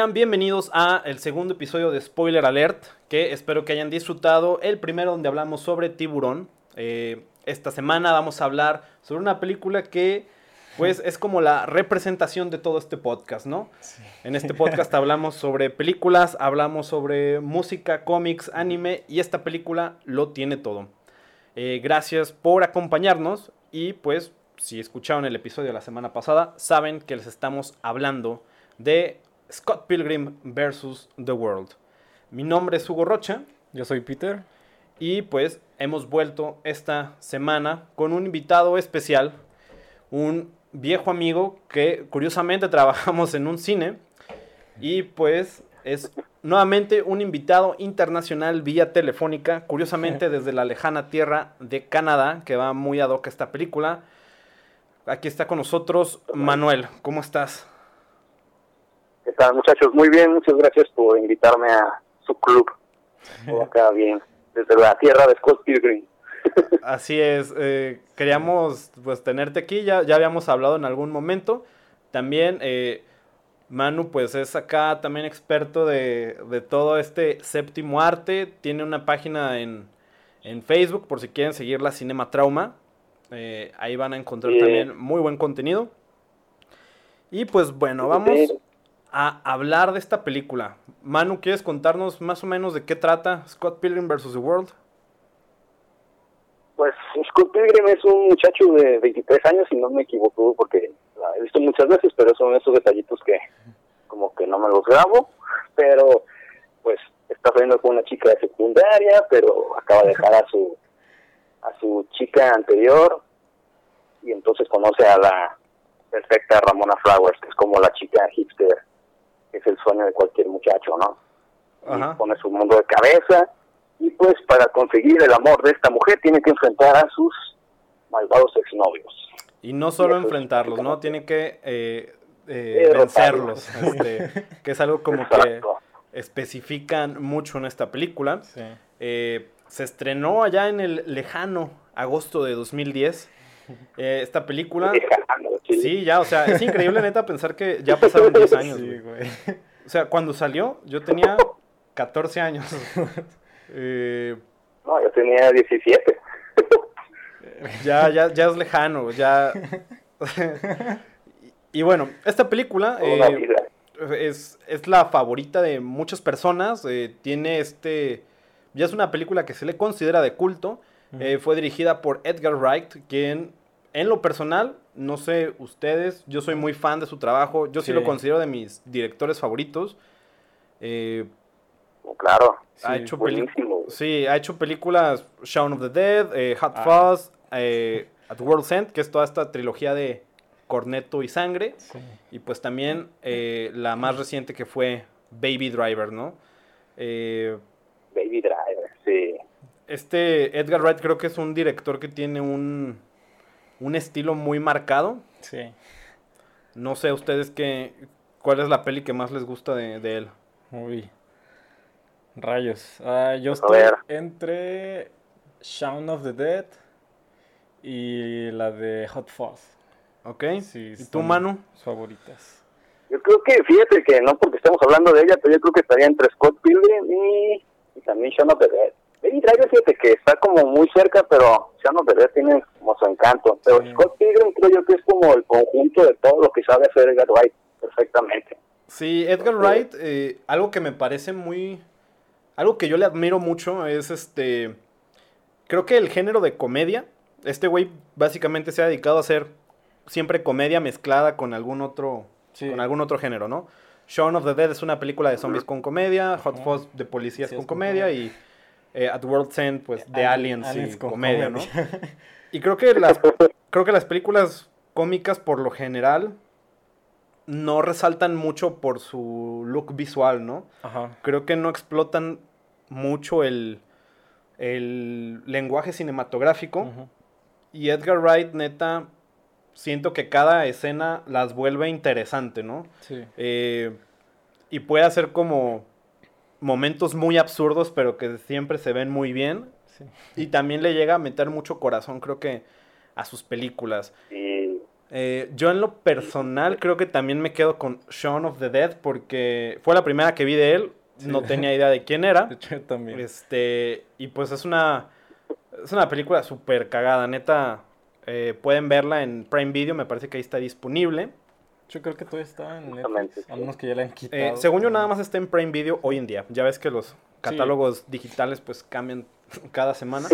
Sean bienvenidos a el segundo episodio de Spoiler Alert, que espero que hayan disfrutado. El primero donde hablamos sobre tiburón. Eh, esta semana vamos a hablar sobre una película que pues es como la representación de todo este podcast, ¿no? En este podcast hablamos sobre películas, hablamos sobre música, cómics, anime y esta película lo tiene todo. Eh, gracias por acompañarnos y pues si escucharon el episodio de la semana pasada saben que les estamos hablando de Scott Pilgrim vs. The World. Mi nombre es Hugo Rocha. Yo soy Peter. Y pues hemos vuelto esta semana con un invitado especial, un viejo amigo que curiosamente trabajamos en un cine y pues es nuevamente un invitado internacional vía telefónica, curiosamente desde la lejana tierra de Canadá, que va muy ad hoc a esta película. Aquí está con nosotros Manuel, ¿cómo estás? ¿Qué tal, muchachos? Muy bien, muchas gracias por invitarme a su club. Acá bien, desde la tierra de Scott Pilgrim. Así es, eh, queríamos pues tenerte aquí, ya, ya habíamos hablado en algún momento. También eh, Manu pues es acá también experto de, de, todo este séptimo arte, tiene una página en, en Facebook por si quieren seguir la Cinema Trauma. Eh, ahí van a encontrar también muy buen contenido. Y pues bueno, vamos a hablar de esta película. Manu, ¿quieres contarnos más o menos de qué trata Scott Pilgrim vs. The World? Pues Scott Pilgrim es un muchacho de 23 años, y no me equivoco, porque la he visto muchas veces, pero son esos detallitos que como que no me los grabo, pero pues está saliendo con una chica de secundaria, pero acaba de dejar a su a su chica anterior y entonces conoce a la perfecta Ramona Flowers, que es como la chica hipster es el sueño de cualquier muchacho, ¿no? Y pone su mundo de cabeza y pues para conseguir el amor de esta mujer tiene que enfrentar a sus malvados exnovios. Y no solo enfrentarlos, ¿no? Tiene que eh, eh, vencerlos, este, que es algo como que especifican mucho en esta película. Eh, se estrenó allá en el lejano agosto de 2010. Eh, esta película. Sí. ya, o sea, es increíble neta pensar que ya pasaron 10 años. O sea, cuando salió, yo tenía 14 años. eh, no, yo tenía 17. ya, ya, ya es lejano, ya. y, bueno, esta película eh, es, es, la favorita de muchas personas. Eh, tiene este. Ya es una película que se le considera de culto. Eh, fue dirigida por Edgar Wright, quien en lo personal, no sé ustedes, yo soy muy fan de su trabajo, yo sí, lo considero de mis directores favoritos. Eh, claro, ha hecho Sí, ha hecho películas Shaun of the Dead, eh, Hot ah. Fuzz, eh, At World's End, que es toda esta trilogía de Corneto y Sangre. Y pues también la más reciente que fue Baby Driver, ¿no? Baby Driver, sí. Este Edgar Wright creo que es un director que tiene un un estilo muy marcado. Sí. No sé ustedes qué, cuál es la peli que más les gusta de, él. Uy. Rayos. Ah, yo estoy entre Shaun of the Dead y la de Hot Fuzz. Ok. Sí, ¿Y tú, Manu? Favoritas. Yo creo que, fíjate que no porque estamos hablando de ella, pero yo creo que estaría entre Scott Pilgrim y, y también Shaun of the Dead. Baby Driver, fíjate que está como muy cerca, pero Shaun of the Dead tiene como su encanto. Pero Scott Pilgrim creo yo que es como el conjunto de todo lo que sabe hacer Edgar Wright perfectamente. Sí, Edgar Wright, eh, algo que me parece muy... Algo que yo le admiro mucho es este... Creo que el género de comedia, este güey básicamente se ha dedicado a hacer siempre comedia mezclada con algún otro, con algún otro género, ¿no? Shaun of the Dead es una película de zombies con comedia, Hot Fuzz de policías con, comedia y eh, At World's End, pues, de Aliens, y comedia, ¿no? y creo que las, creo que las películas cómicas, por lo general, no resaltan mucho por su look visual, ¿no? Ajá. Creo que no explotan mucho el, el lenguaje cinematográfico. Y Edgar Wright, neta, siento que cada escena las vuelve interesante, ¿no? Sí. Eh, y puede hacer como momentos muy absurdos, pero que siempre se ven muy bien. Y también le llega a meter mucho corazón, creo que, a sus películas. Eh, yo en lo personal creo que también me quedo con Shaun of the Dead porque fue la primera que vi de él. No tenía idea de quién era. también. Este, y pues es una, es una película súper cagada, neta. Eh, pueden verla en Prime Video, me parece que ahí está disponible. Yo creo que todavía está en Netflix, a menos que ya la han quitado. Eh, según yo, nada más está en Prime Video hoy en día. Ya ves que los catálogos digitales pues cambian cada semana.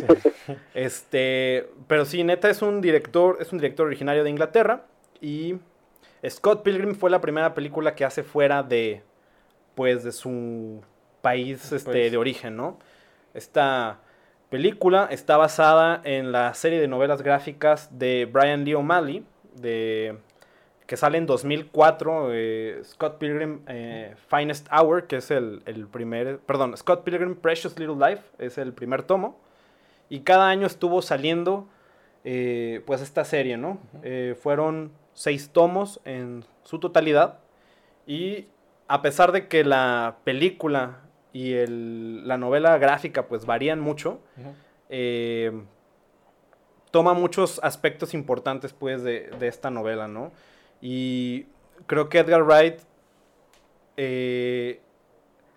Este, pero sí, neta es un director, es un director originario de Inglaterra y Scott Pilgrim fue la primera película que hace fuera de pues de su país este, pues de origen, ¿no? Esta película está basada en la serie de novelas gráficas de Brian Lee O'Malley de que sale en 2004, eh, Scott Pilgrim eh, Finest Hour, que es el, primer, perdón, Scott Pilgrim Precious Little Life, es el primer tomo, y cada año estuvo saliendo eh, pues esta serie, ¿no? fueron seis tomos en su totalidad, y a pesar de que la película y la novela gráfica pues varían mucho, toma muchos aspectos importantes pues de, de esta novela, ¿no? Y creo que Edgar Wright eh,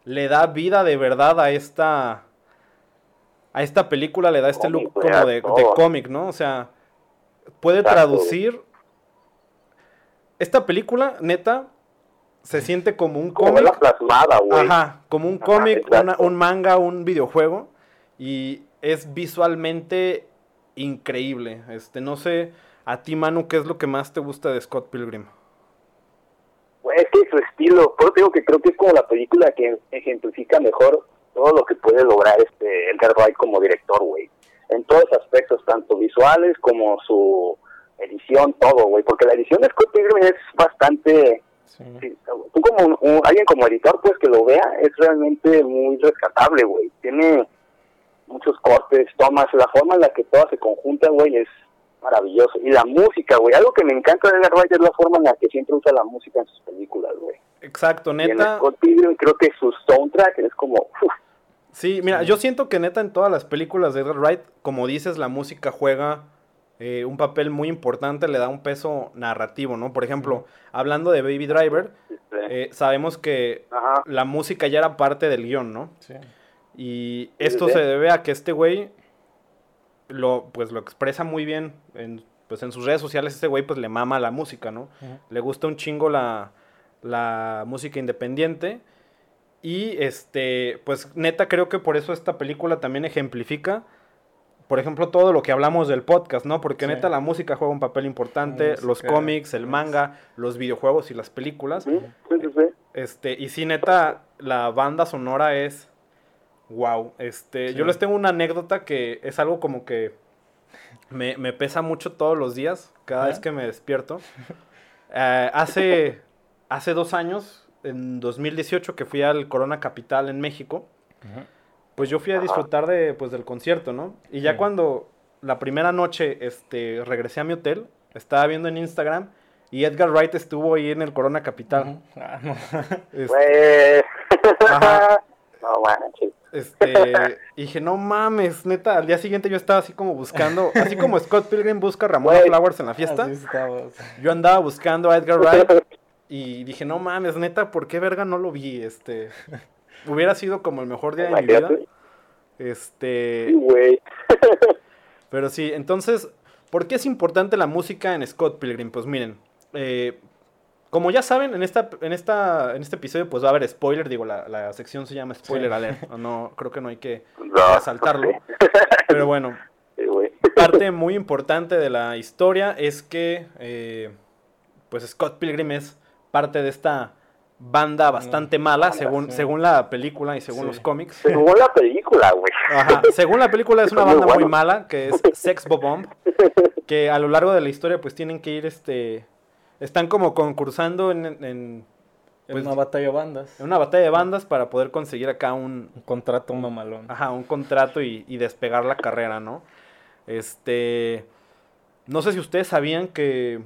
le da vida de verdad a esta a esta película, le da este look como de, cómic, ¿no? O sea, puede traducir esta película, neta, se siente como un cómic. Ajá, como un cómic, un manga, un videojuego. Y es visualmente increíble. Este, no sé a ti, Manu, ¿qué es lo que más te gusta de Scott Pilgrim? Pues es que su estilo, por eso digo que creo que es como la película que ejemplifica mejor todo lo que puede lograr este Edgar Wright como director, güey. En todos aspectos, tanto visuales como su edición, todo, güey. Porque la edición de Scott Pilgrim es bastante... tú como alguien como editor, pues que lo vea, es realmente muy rescatable, güey. Tiene muchos cortes, tomas, la forma en la que todas se conjuntan, güey, es maravilloso. Y la música, güey. Algo que me encanta de Edgar Wright es la forma en la que siempre usa la música en sus películas, güey. Exacto, neta. Y en Scott Pilgrim creo que su soundtrack es como... Sí, mira, yo siento que neta en todas las películas de Edgar Wright, como dices, la música juega eh, un papel muy importante, le da un peso narrativo, ¿no? Por ejemplo, hablando de Baby Driver, eh, sabemos que la música ya era parte del guion, ¿no? Sí. Y esto se debe a que este güey lo, pues lo expresa muy bien en, pues en sus redes sociales. Este güey pues le mama la música, ¿no? Le gusta un chingo la, la música independiente. Y este, pues neta creo que por eso esta película también ejemplifica, por ejemplo, todo lo que hablamos del podcast, ¿no? Porque neta la música juega un papel importante, los cómics, el manga, los videojuegos y las películas. Este, y sí, neta, la banda sonora es Wow, este, yo les tengo una anécdota que es algo como que me, pesa mucho todos los días, cada vez que me despierto. Eh, hace, hace dos años, en 2018, que fui al Corona Capital en México, pues yo fui a disfrutar de, pues, del concierto, ¿no? Y ya cuando la primera noche este, regresé a mi hotel, estaba viendo en Instagram y Edgar Wright estuvo ahí en el Corona Capital. Ah, este, no manches. Este, y dije, no mames, neta, al día siguiente yo estaba así como buscando, así como Scott Pilgrim busca a Ramona Flowers en la fiesta. Yo andaba buscando a Edgar Wright y dije, no mames, neta, ¿por qué verga no lo vi? Este, hubiera sido como el mejor día de mi vida. Este, pero sí, entonces, ¿por qué es importante la música en Scott Pilgrim? Pues miren, eh, como ya saben, en esta, en esta, en este episodio pues va a haber spoiler, digo, la, la sección se llama spoiler alert, no, creo que no hay que asaltarlo. Pero bueno, parte muy importante de la historia es que eh, pues Scott Pilgrim es parte de esta banda bastante mala, según, según la película y según los cómics. Según la película, güey. Ajá, según la película es una banda muy, muy mala, que es Sex Bomb, que a lo largo de la historia pues tienen que ir este están como concursando en, en pues, una batalla de bandas. En una batalla de bandas para poder conseguir acá un... Un contrato mamalón. Ajá, un contrato y, despegar la carrera, ¿no? Este... No sé si ustedes sabían que...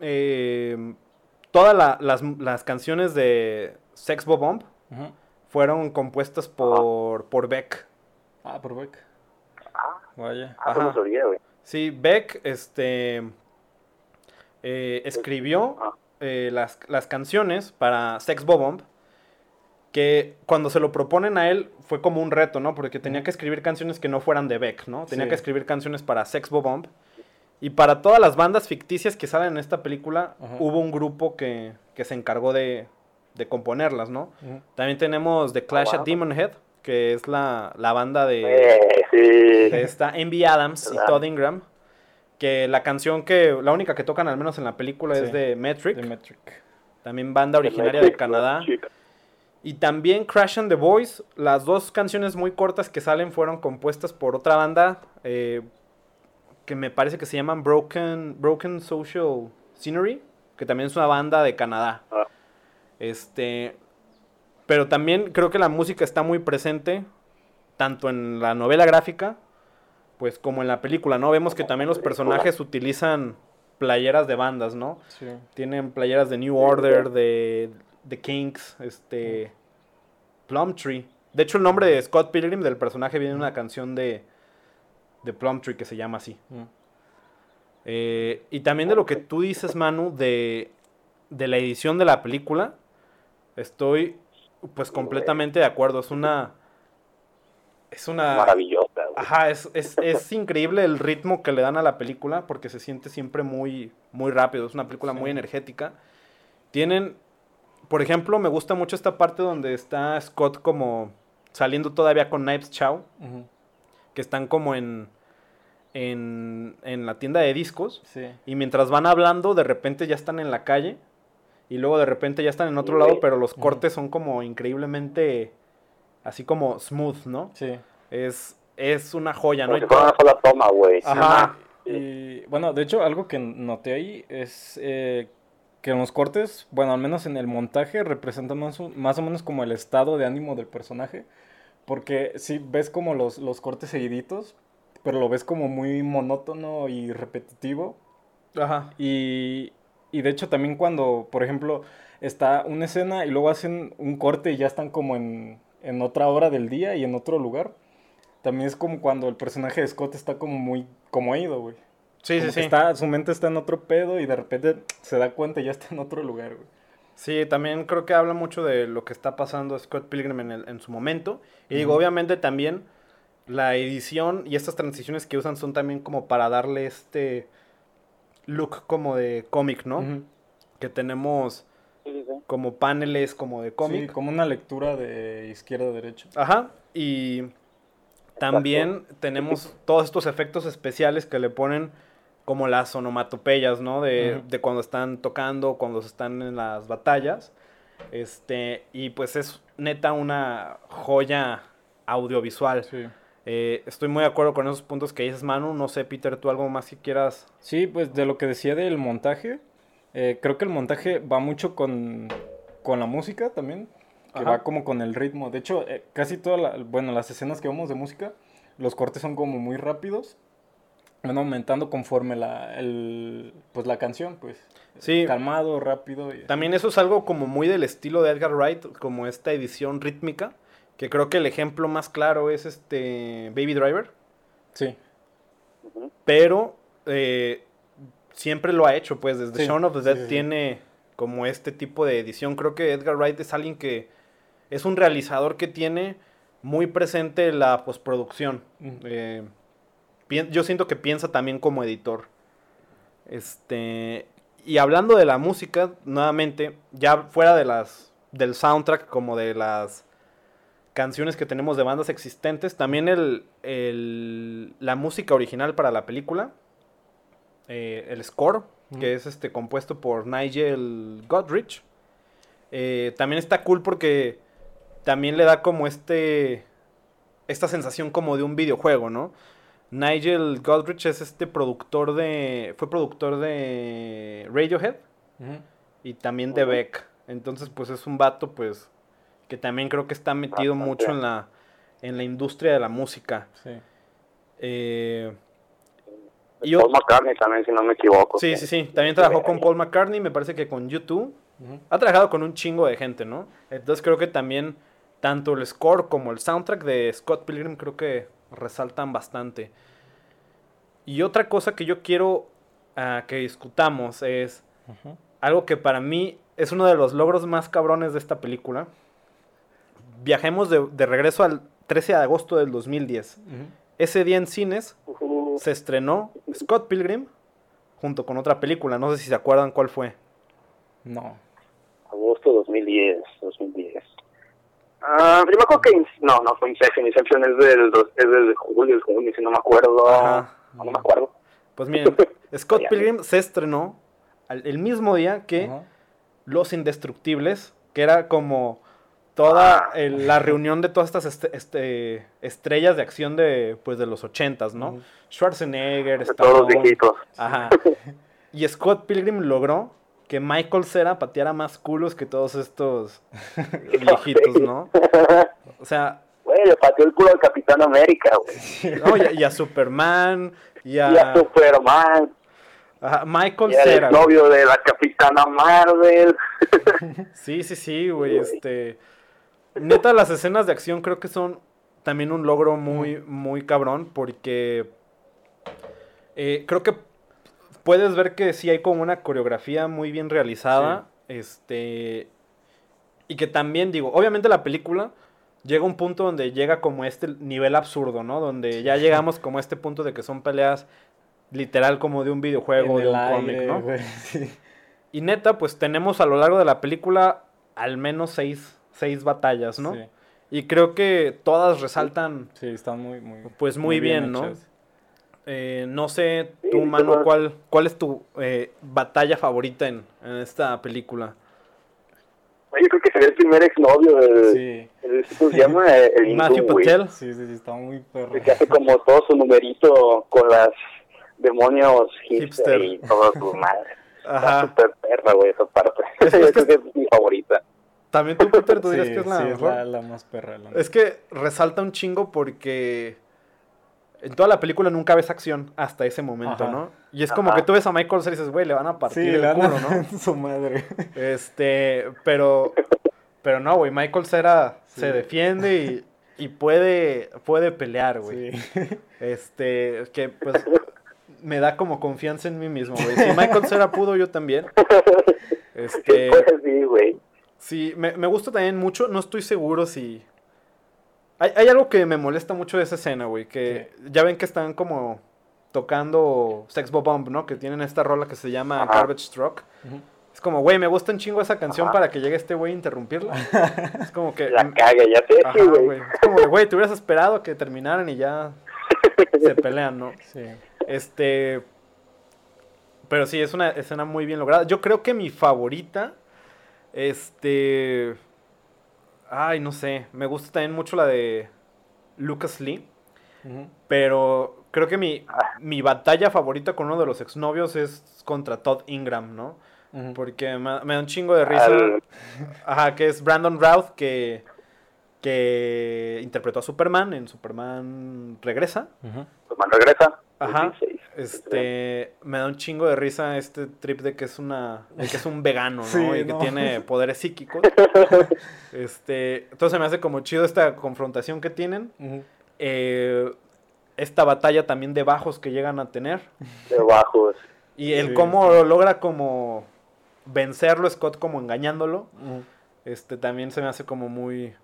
Eh, todas las, canciones de Sex Bomb fueron compuestas por, por Beck. Ah, por Beck. Ah, Vaya. ah no sabía, güey. Sí, Beck este, eh, escribió eh, las, las canciones para Sex Bomb que cuando se lo proponen a él fue como un reto, ¿no? Porque tenía que escribir canciones que no fueran de Beck, ¿no? Tenía Sí. que escribir canciones para Sex Bomb. Y para todas las bandas ficticias que salen en esta película, Ajá. hubo un grupo que, que se encargó de, de componerlas, ¿no? También tenemos The Clash at wow. Demon Head, que es la, la banda de, Eh, sí. de esta Envy Adams y. Todd Ingram. Que la canción que, la única que tocan al menos en la película es de Metric. The Metric. También banda originaria de Canadá. Y también Crash and the Boys, las dos canciones muy cortas que salen fueron compuestas por otra banda eh, que me parece que se llaman Broken, Broken Social Scenery, que también es una banda de Canadá. Ah. Este, pero también creo que la música está muy presente, tanto en la novela gráfica, pues como en la película, ¿no? Vemos que también los personajes utilizan playeras de bandas, ¿no? Sí. Tienen playeras de New Order, de, de Kinks, este. Plumtree. De hecho, el nombre de Scott Pilgrim del personaje viene de una canción de, de Plumtree que se llama así. Mm. Eh, y también de lo que tú dices, Manu, de, de la edición de la película, estoy pues completamente de acuerdo. Es una. Es una. Ajá, es, es, es increíble el ritmo que le dan a la película porque se siente siempre muy, muy rápido. Es una película muy energética. Tienen, por ejemplo, me gusta mucho esta parte donde está Scott como saliendo todavía con Knives Chow, que están como en, en, en la tienda de discos. Sí. Y mientras van hablando, de repente ya están en la calle. Y luego de repente ya están en otro lado, pero los cortes son como increíblemente, así como smooth, ¿no? Sí. Es, es una joya, ¿no? Como fuera una sola toma, güey. Ajá. Y bueno, de hecho, algo que noté ahí es eh, que en los cortes, bueno, al menos en el montaje, representan más, o- más o menos como el estado de ánimo del personaje. Porque si ves como los, los cortes seguiditos, pero lo ves como muy monótono y repetitivo. Ajá. Y, y de hecho también cuando, por ejemplo, está una escena y luego hacen un corte y ya están como en, en otra hora del día y en otro lugar. También es como cuando el personaje de Scott está como muy como ido, güey. Sí, Como sí, sí. Está, su mente está en otro pedo y de repente se da cuenta y ya está en otro lugar, güey. Sí, también creo que habla mucho de lo que está pasando a Scott Pilgrim en, el- en su momento. Y digo, obviamente también la edición y estas transiciones que usan son también como para darle este look como de cómic, ¿no? Que tenemos Sí, sí, sí. como paneles como de Sí, cómic. como una lectura de izquierda a derecha. Ajá. Y también tenemos todos estos efectos especiales que le ponen como las onomatopeyas, ¿no? De, de cuando están tocando, cuando están en las batallas. Este, y pues es neta una joya audiovisual. Sí. Eh, estoy muy de acuerdo con esos puntos que dices, Manu. No sé, Peter, tú algo más que quieras. Sí, pues de lo que decía del montaje, eh, creo que el montaje va mucho con, con la música también, que Ajá. va como con el ritmo. De hecho, eh, casi todas la- bueno, las escenas que vemos de música, los cortes son como muy rápidos, van aumentando conforme la, el, pues, la canción, pues. Sí. Calmado, rápido. y- También eso es algo como muy del estilo de Edgar Wright, como esta edición rítmica. Que creo que el ejemplo más claro es este Baby Driver. Sí, pero eh, siempre lo ha hecho, pues desde Sí, Shaun of the Dead sí, sí. tiene como este tipo de edición. Creo que Edgar Wright es alguien que es un realizador que tiene muy presente la postproducción. Eh, yo siento que piensa también como editor. Este, y hablando de la música, nuevamente, ya fuera de las del soundtrack como de las canciones que tenemos de bandas existentes, también el, el- la música original para la película, eh, el score, que es este compuesto por Nigel Godrich, eh, también está cool porque también le da como este esta sensación como de un videojuego, ¿no? Nigel Godrich es este productor de fue productor de Radiohead y también de. Beck. Entonces, pues es un vato pues que también creo que está metido Bastante. mucho en la en la industria de la música. sí. Eh, y Paul McCartney también, si no me equivoco. Sí, sí, sí. También trabajó con Paul McCartney, me parece que con YouTube. Ha trabajado con un chingo de gente, ¿no? Entonces creo que también tanto el score como el soundtrack de Scott Pilgrim creo que resaltan bastante. Y otra cosa que yo quiero ah, que discutamos es algo que para mí es uno de los logros más cabrones de esta película. Viajemos de, de regreso al 13 de agosto del 2010. Ujú. Ese día en cines se estrenó Scott Pilgrim junto con otra película. No sé si se acuerdan cuál fue. No. Agosto 2010, 2010. Ah, yo me acuerdo que... No, no fue Inception. Inception es del, es del julio, junio, si no me acuerdo. Ajá. No, no me acuerdo. Pues miren, Scott. Pilgrim se estrenó al- el mismo día que Ajá. Los Indestructibles, que era como toda Ah. el- la reunión de todas estas este- este, estrellas de acción de pues de los ochentas, ¿no? Schwarzenegger, De todos los Stallone, viejitos. Ajá. Y Scott Pilgrim logró que Michael Cera pateara más culos que todos estos viejitos, ¿no? O sea, Güey, le pateó el culo al Capitán América, güey. no, y, a, y a Superman, y a, Y a Superman. ajá, Michael Y al Cera. novio de la Capitana Marvel. Sí, sí, sí, güey, este... Neta, las escenas de acción creo que son también un logro muy, muy cabrón, porque eh, creo que puedes ver que sí hay como una coreografía muy bien realizada, este... Y que también, digo, obviamente la película llega a un punto donde llega como este nivel absurdo, ¿no? Donde ya llegamos como a este punto de que son peleas literal como de un videojuego, de un cómic, ¿no? sí. Y neta, pues tenemos a lo largo de la película al menos seis, seis batallas, ¿no? Sí. Y creo que todas resaltan, Sí, están muy, muy, pues muy, bien, ¿no? hechas. Eh, no sé, Sí, tú, todas. ¿cuál, ¿cuál es tu eh, batalla favorita en, en esta película? Yo creo que sería el primer exnovio del... Sí, el- ¿Cómo se llama? El hindú, Matthew güey. Patel. sí, sí, sí, está muy perro. Que hace como todo su numerito con las demonios hipster, Hipster. y todo su madre. Está Ajá. súper perra, güey, esa parte. Es- es que- es mi favorita. También tú, Peter, tú Sí, dirías que es la sí, mejor. es la, la más perra. la Es que resalta un chingo porque en toda la película nunca ves acción hasta ese momento, Ajá. ¿no? Y es como Ajá. que tú ves a Michael Cera y dices, güey, le van a partir Sí, el le culo, ¿no? su madre. Este, pero, pero no, güey, Michael Cera Sí. se defiende y, y puede, puede pelear, güey. Sí. Este, que pues me da como confianza en mí mismo, güey. Si Michael Cera pudo, yo también. Este, Pues sí, güey. sí, me, me gusta también mucho, no estoy seguro si... Hay, hay algo que me molesta mucho de esa escena, güey, que ya ven que están como tocando Sex Bomb, ¿no? Que tienen esta rola que se llama Ajá. Garbage Truck. Es como, güey, me gusta un chingo esa canción Ajá. para que llegue este güey a interrumpirla. Es como que... La caga, ya sí, güey. Es como, güey, te hubieras esperado que terminaran y ya se pelean, ¿no? Sí. Este. Pero sí, es una escena muy bien lograda. Yo creo que mi favorita. Este. Ay, no sé. Me gusta también mucho la de Lucas Lee. Pero creo que mi, mi batalla favorita con uno de los exnovios es contra Todd Ingram, ¿no? Porque me, me da un chingo de risa. Al- Ajá, que es Brandon Routh que, que interpretó a Superman en Superman Regresa. Superman regresa. Ajá. 16. Este, me da un chingo de risa este trip de que es una, de que es un vegano, ¿no? Sí, y que no. tiene poderes psíquicos. Este, entonces me hace como chido esta confrontación que tienen. Eh, esta batalla también de bajos que llegan a tener. De bajos. Y el Sí, cómo sí. logra como vencerlo Scott como engañándolo. Este también se me hace como muy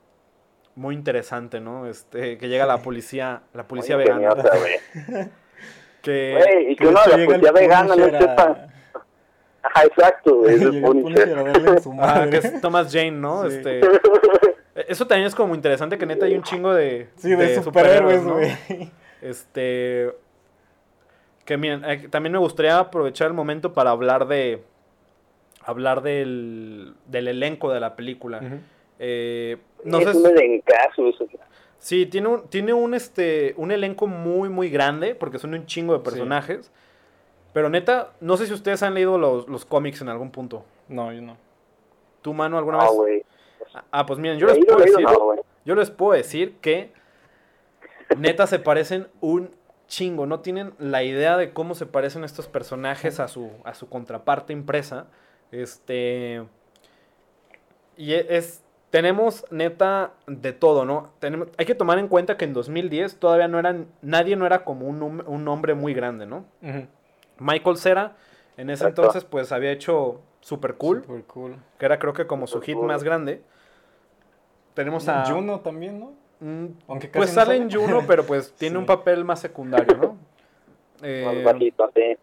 muy interesante, ¿no? Este que llega la policía, la policía Muy vegana. ingeniosa. Que Güey, y que Que uno de la policía vegana no sepa. Ajá, exacto, güey. Es Punisher su Ah, madre. que es Thomas Jane, ¿no? Sí. Este, eso también es como interesante que neta hay un chingo de, Sí, de, superhéroes, ¿no? güey. Este. Que miren, eh, también me gustaría aprovechar el momento para hablar de. Hablar del, del elenco de la película. Ujú. Eh, no es sé. un elencazo eso. Sí, tiene un, tiene un, este, un elenco muy, muy grande, porque son un chingo de personajes. Pero neta, no sé si ustedes han leído los, los cómics en algún punto. No, yo no. ¿Tú, mano, alguna No, vez? güey. Ah, pues miren, yo les puedo leído, decir. no. Yo les puedo decir que neta se parecen un chingo. No tienen la idea de cómo se parecen estos personajes a su, a su contraparte impresa. Este. y e- es, tenemos neta de todo, ¿no? Tenemos, hay que tomar en cuenta que en 2010 todavía no eran, nadie no era como un, un hombre muy grande, ¿no? Michael Cera, en ese Exacto. entonces, pues había hecho Super Cool, Super cool. que era creo que como su hit más grande. Tenemos a... Juno también, ¿no? Mm, Aunque pues casi no sale en. Juno, pero pues tiene Sí. un papel más secundario, ¿no? Más Eh, bajito, sí.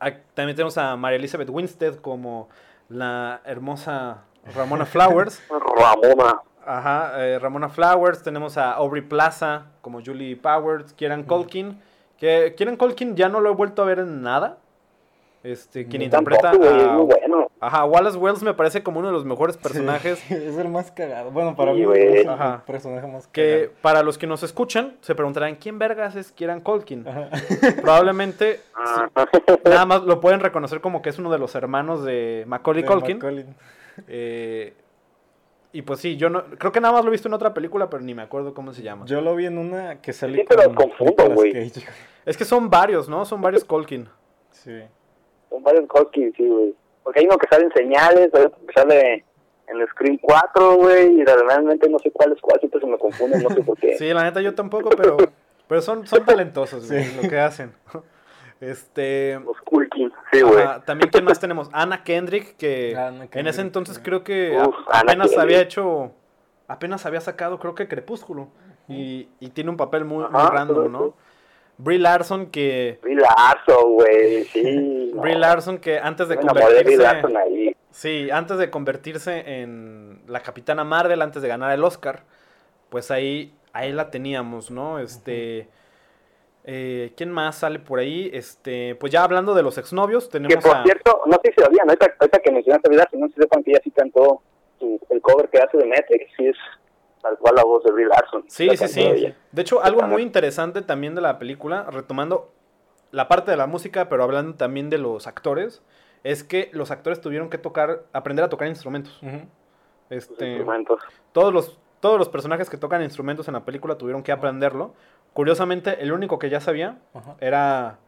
a- también tenemos a María Elizabeth Winstead como la hermosa Ramona Flowers. Ramona. Ajá, eh, Ramona Flowers. Tenemos a Aubrey Plaza como Julie Powers. Kieran Colkin. Que Kieran Colkin ya no lo he vuelto a ver en nada. Este, quien interpreta Tampoco, a, muy bueno. Ajá, Wallace Wells me parece como uno de los mejores personajes. Sí, es el más cagado. Bueno, para Sí, mí es el Ajá. personaje más Que cagado. para los que nos escuchan, se preguntarán, ¿quién vergas es Kieran Colkin? Ajá. Probablemente Ah, nada más lo pueden reconocer como que es uno de los hermanos de Macaulay De Culkin. Macaulay. Eh, y pues sí, yo no, creo que nada más lo he visto en otra película, pero ni me acuerdo cómo se llama. Yo lo vi en una que salió Siempre los confundo, güey. Es que son varios, ¿no? Son varios Colkin. Sí. Son varios Hawkins, sí, güey. Porque hay uno que sale en señales, hay otro que sale en el Screen 4, güey, y realmente no sé cuál es cuál, siempre se me confunden, no sé por qué. Sí, la neta yo tampoco, pero, pero son, son talentosos güey, Sí. lo que hacen. Este, Los Culkin, sí, güey. también quién más tenemos, Anna Kendrick, que Anna en ese entonces sí. creo que Uf, a- Anna apenas Kendrick. había hecho, apenas había sacado creo que Crepúsculo y, y tiene un papel muy, muy Ajá, random, ¿no? Brie Larson que Brie Larson, güey, sí. no. Brie Larson que antes de Me enamoré de Brie convertirse Larson ahí. Sí, antes de convertirse en la Capitana Marvel, antes de ganar el Oscar, pues ahí, ahí la teníamos, ¿no? Este, eh, ¿quién más sale por ahí? Este, pues ya hablando de los exnovios, Que tenemos por a... cierto, no sé si sabían, ahorita, ahorita que mencionaste a Brie Larson, no sé si sepan que ella sí cantó su- el cover que hace de Matrix, sí es tal cual la voz de Brie Larson. Sí, sí, sí. De hecho, algo muy interesante también de la película, retomando la parte de la música, pero hablando también de los actores, es que los actores tuvieron que tocar, aprender a tocar instrumentos. Este, instrumentos. todos los, todos los personajes que tocan instrumentos en la película tuvieron que aprenderlo. Curiosamente, el único que ya sabía Ajá. era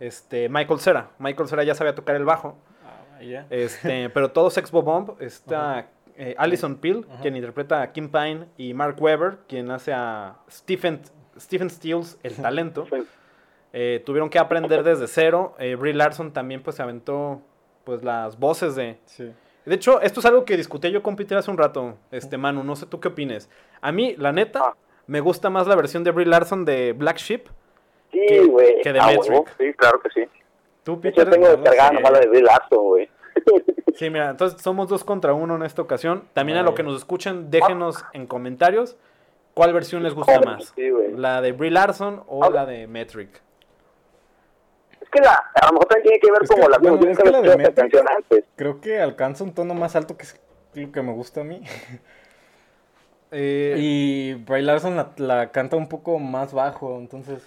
este, Michael Cera. Michael Cera ya sabía tocar el bajo. Ah, ya. Este, pero todo Sexbo Bomb está eh, Alison Peel, Ajá. quien interpreta a Kim Pine, y Mark Webber, quien hace a Stephen, Stephen Stills, el talento. Sí. Eh, tuvieron que aprender desde cero. Eh, Brie Larson también pues se aventó pues las voces de, Sí. de hecho, esto es algo que discutí yo con Peter hace un rato, este Manu, no sé tú qué opines. A mí, la neta, Ah. Me gusta más la versión de Brie Larson de Black Sheep. Sí, que- güey. que de Ah, Metric. huevo, Sí, claro que sí. Tú, Yo Peter. tengo no lo descargada nomás la de Brie Larson, güey. Sí, mira, entonces somos dos contra uno en esta ocasión. También a lo que nos escuchen, déjenos en comentarios cuál versión les gusta más. Sí. La de Brie Larson o Ah. la de Metric. Es que la, a lo mejor también tiene que ver Es como que, la bueno, yo es que la de Matrix-. Creo que alcanza un tono más alto que es lo que me gusta a mí. Eh, Y Bray Larson la, la canta un poco más bajo, entonces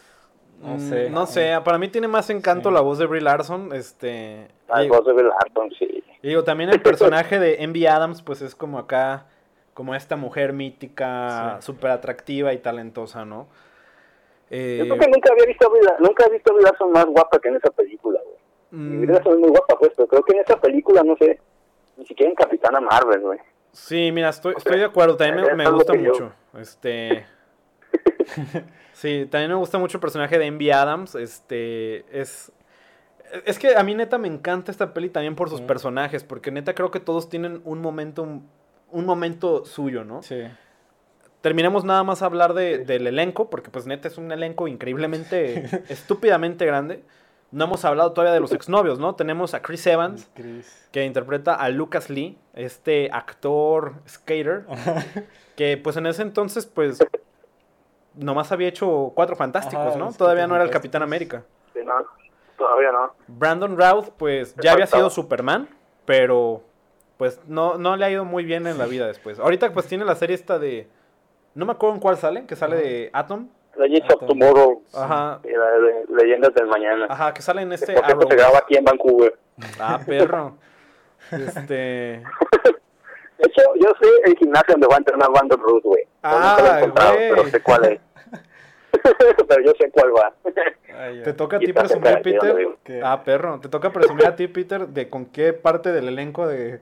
no mm, sé. No sé, para mí tiene más encanto Sí. la voz de Brie Larson. Este, La voz de Brie Larson, sí. y digo, también el personaje de Envy Adams, pues es como acá, como esta mujer mítica, Sí. súper atractiva y talentosa, ¿no? Eh, Yo creo que nunca había visto a Brie, nunca he visto a Brie Larson más guapa que en esa película, güey. Mm, Brie Larson es muy guapa, pues, pero creo que en esa película, no sé, ni siquiera en Capitana Marvel, güey. Sí, mira, estoy, estoy de acuerdo, también me, gusta mucho. Este. Sí, también me gusta mucho el personaje de Envy Adams. Este. Es. Es que a mí neta me encanta esta peli también por sus personajes. Porque neta creo que todos tienen un momento. Un momento suyo, ¿no? Sí. Terminemos nada más a hablar de- del elenco. Porque pues neta es un elenco increíblemente. estúpidamente grande. No hemos hablado todavía de los exnovios, ¿no? Tenemos a Chris Evans. Chris. Que interpreta a Lucas Lee. Este actor skater. que pues en ese entonces pues nomás había hecho Cuatro Fantásticos, Ajá, ¿no? Todavía no era el. Capitán América. Sí, no, todavía no. Brandon Routh pues ya había sido Superman, pero pues no, no le ha ido muy bien en la vida después. Ahorita pues tiene la serie esta de... No me acuerdo en cuál sale, que sale de Atom. Legends Ah, of Tomorrow Ajá. y la de Leyendas del Mañana. Ajá, que sale en este por cierto, Arrow. se graba aquí en Vancouver. Ah, perro. Este... De hecho, yo sé el gimnasio donde va a entrenar Brandon Ruth, güey. Ah, nunca lo he encontrado, güey. pero sé cuál es. pero yo sé cuál va. Ay. Te toca a ti presumir, Peter. Ah, perro. Te toca presumir a ti, Peter, de con qué parte del elenco de,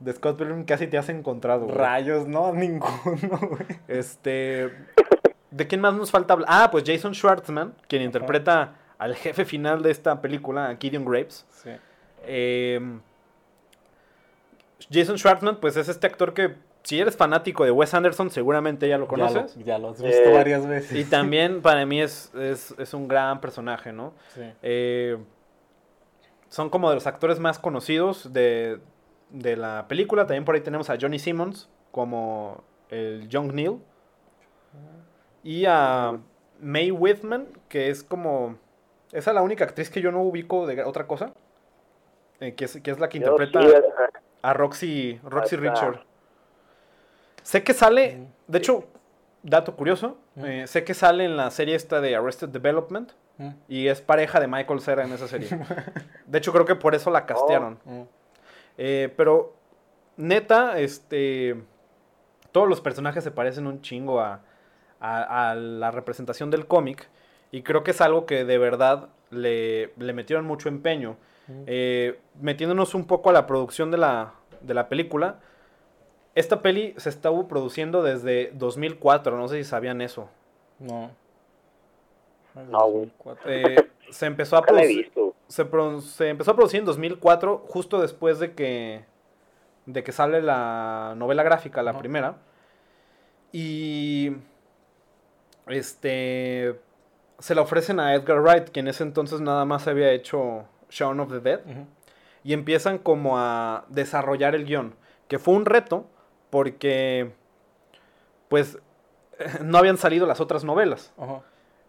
de Scott Pilgrim casi te has encontrado, güey. Rayos, no, ninguno, güey. Este. ¿De quién más nos falta hablar? Ah, pues Jason Schwartzman, quien interpreta al jefe final de esta película, a Gideon Graves. Sí. Eh, Jason Schwartzman, pues es este actor que, si eres fanático de Wes Anderson, seguramente ya lo conoces. Ya lo, ya lo has visto Eh, varias veces. Y también para mí es, es, es un gran personaje, ¿no? Sí. Eh, son como de los actores más conocidos de, de la película. También por ahí tenemos a Johnny Simmons como el Young Neil. Y a Mae Whitman, que es como... Esa es la única actriz que yo no ubico de otra cosa. eh, que, es, que es la que Yo interpreta sí, a Roxy, Roxy. Richard. Sé que sale, de hecho, dato curioso, eh, sé que sale en la serie esta de Arrested Development y es pareja de Michael Cera en esa serie. De hecho, creo que por eso la castearon. mm. Eh, pero, neta, este, todos los personajes se parecen un chingo a, a- a la representación del cómic y creo que es algo que de verdad le, le metieron mucho empeño. Eh, metiéndonos un poco a la producción de la, de la película, esta peli se estuvo produciendo desde 2004, no sé si sabían eso. No. No, güey. 2004. Eh, se, empezó a producir, visto. se, pro- se empezó a producir en 2004, justo después de que, de que sale la novela gráfica, la primera. Y este se la ofrecen a Edgar Wright, que en ese entonces nada más había hecho Shaun of the Dead. Y empiezan como a desarrollar el guion, que fue un reto porque pues no habían salido las otras novelas.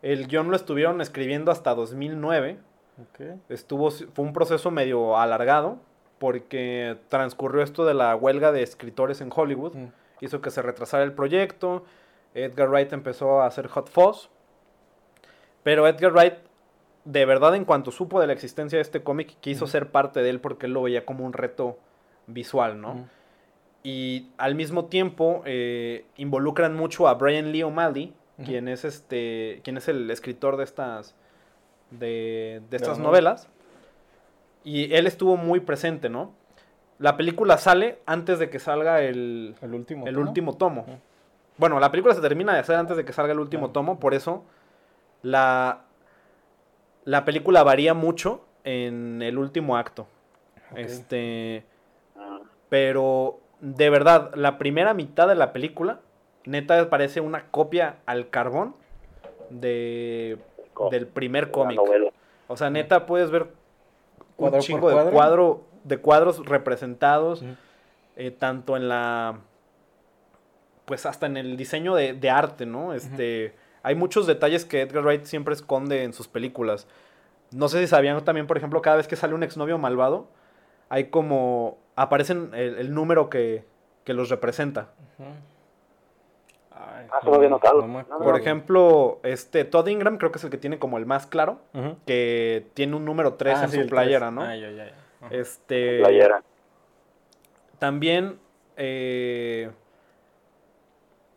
El guion lo estuvieron escribiendo hasta 2009, Ok. estuvo fue un proceso medio alargado porque transcurrió esto de la huelga de escritores en Hollywood, hizo que se retrasara el proyecto, Edgar Wright empezó a hacer Hot Fuzz, pero Edgar Wright de verdad en cuanto supo de la existencia de este cómic quiso ser parte de él porque él lo veía como un reto visual, ¿no? Y al mismo tiempo eh, involucran mucho a Brian Lee O'Malley, quien es este, quien es el escritor de estas, de, de estas las novelas. Y él estuvo muy presente, ¿no? La película sale antes de que salga el, El último. el tomo. último tomo. Bueno, la película se termina de hacer antes de que salga el último Claro. tomo, por eso la, la película varía mucho en el último acto. Este, pero de verdad, la primera mitad de la película, neta, parece una copia al carbón de, del primer cómic. O sea, neta, puedes ver un chingo de cuadro. de cuadros representados, eh, tanto en la pues hasta en el diseño de, de arte, ¿no? Este, hay muchos detalles que Edgar Wright siempre esconde en sus películas. No sé si sabían también, por ejemplo, cada vez que sale un exnovio malvado, hay como aparecen el, el número que, que los representa. Ujú. Ay, Ah, eso no había notado. No. Por ejemplo, este Todd Ingram creo que es el que tiene como el más claro, que tiene un número 3 Ah, en sí, su el playera. ¿no? Ah, ya, ya. Ajá. Este Playera. También eh,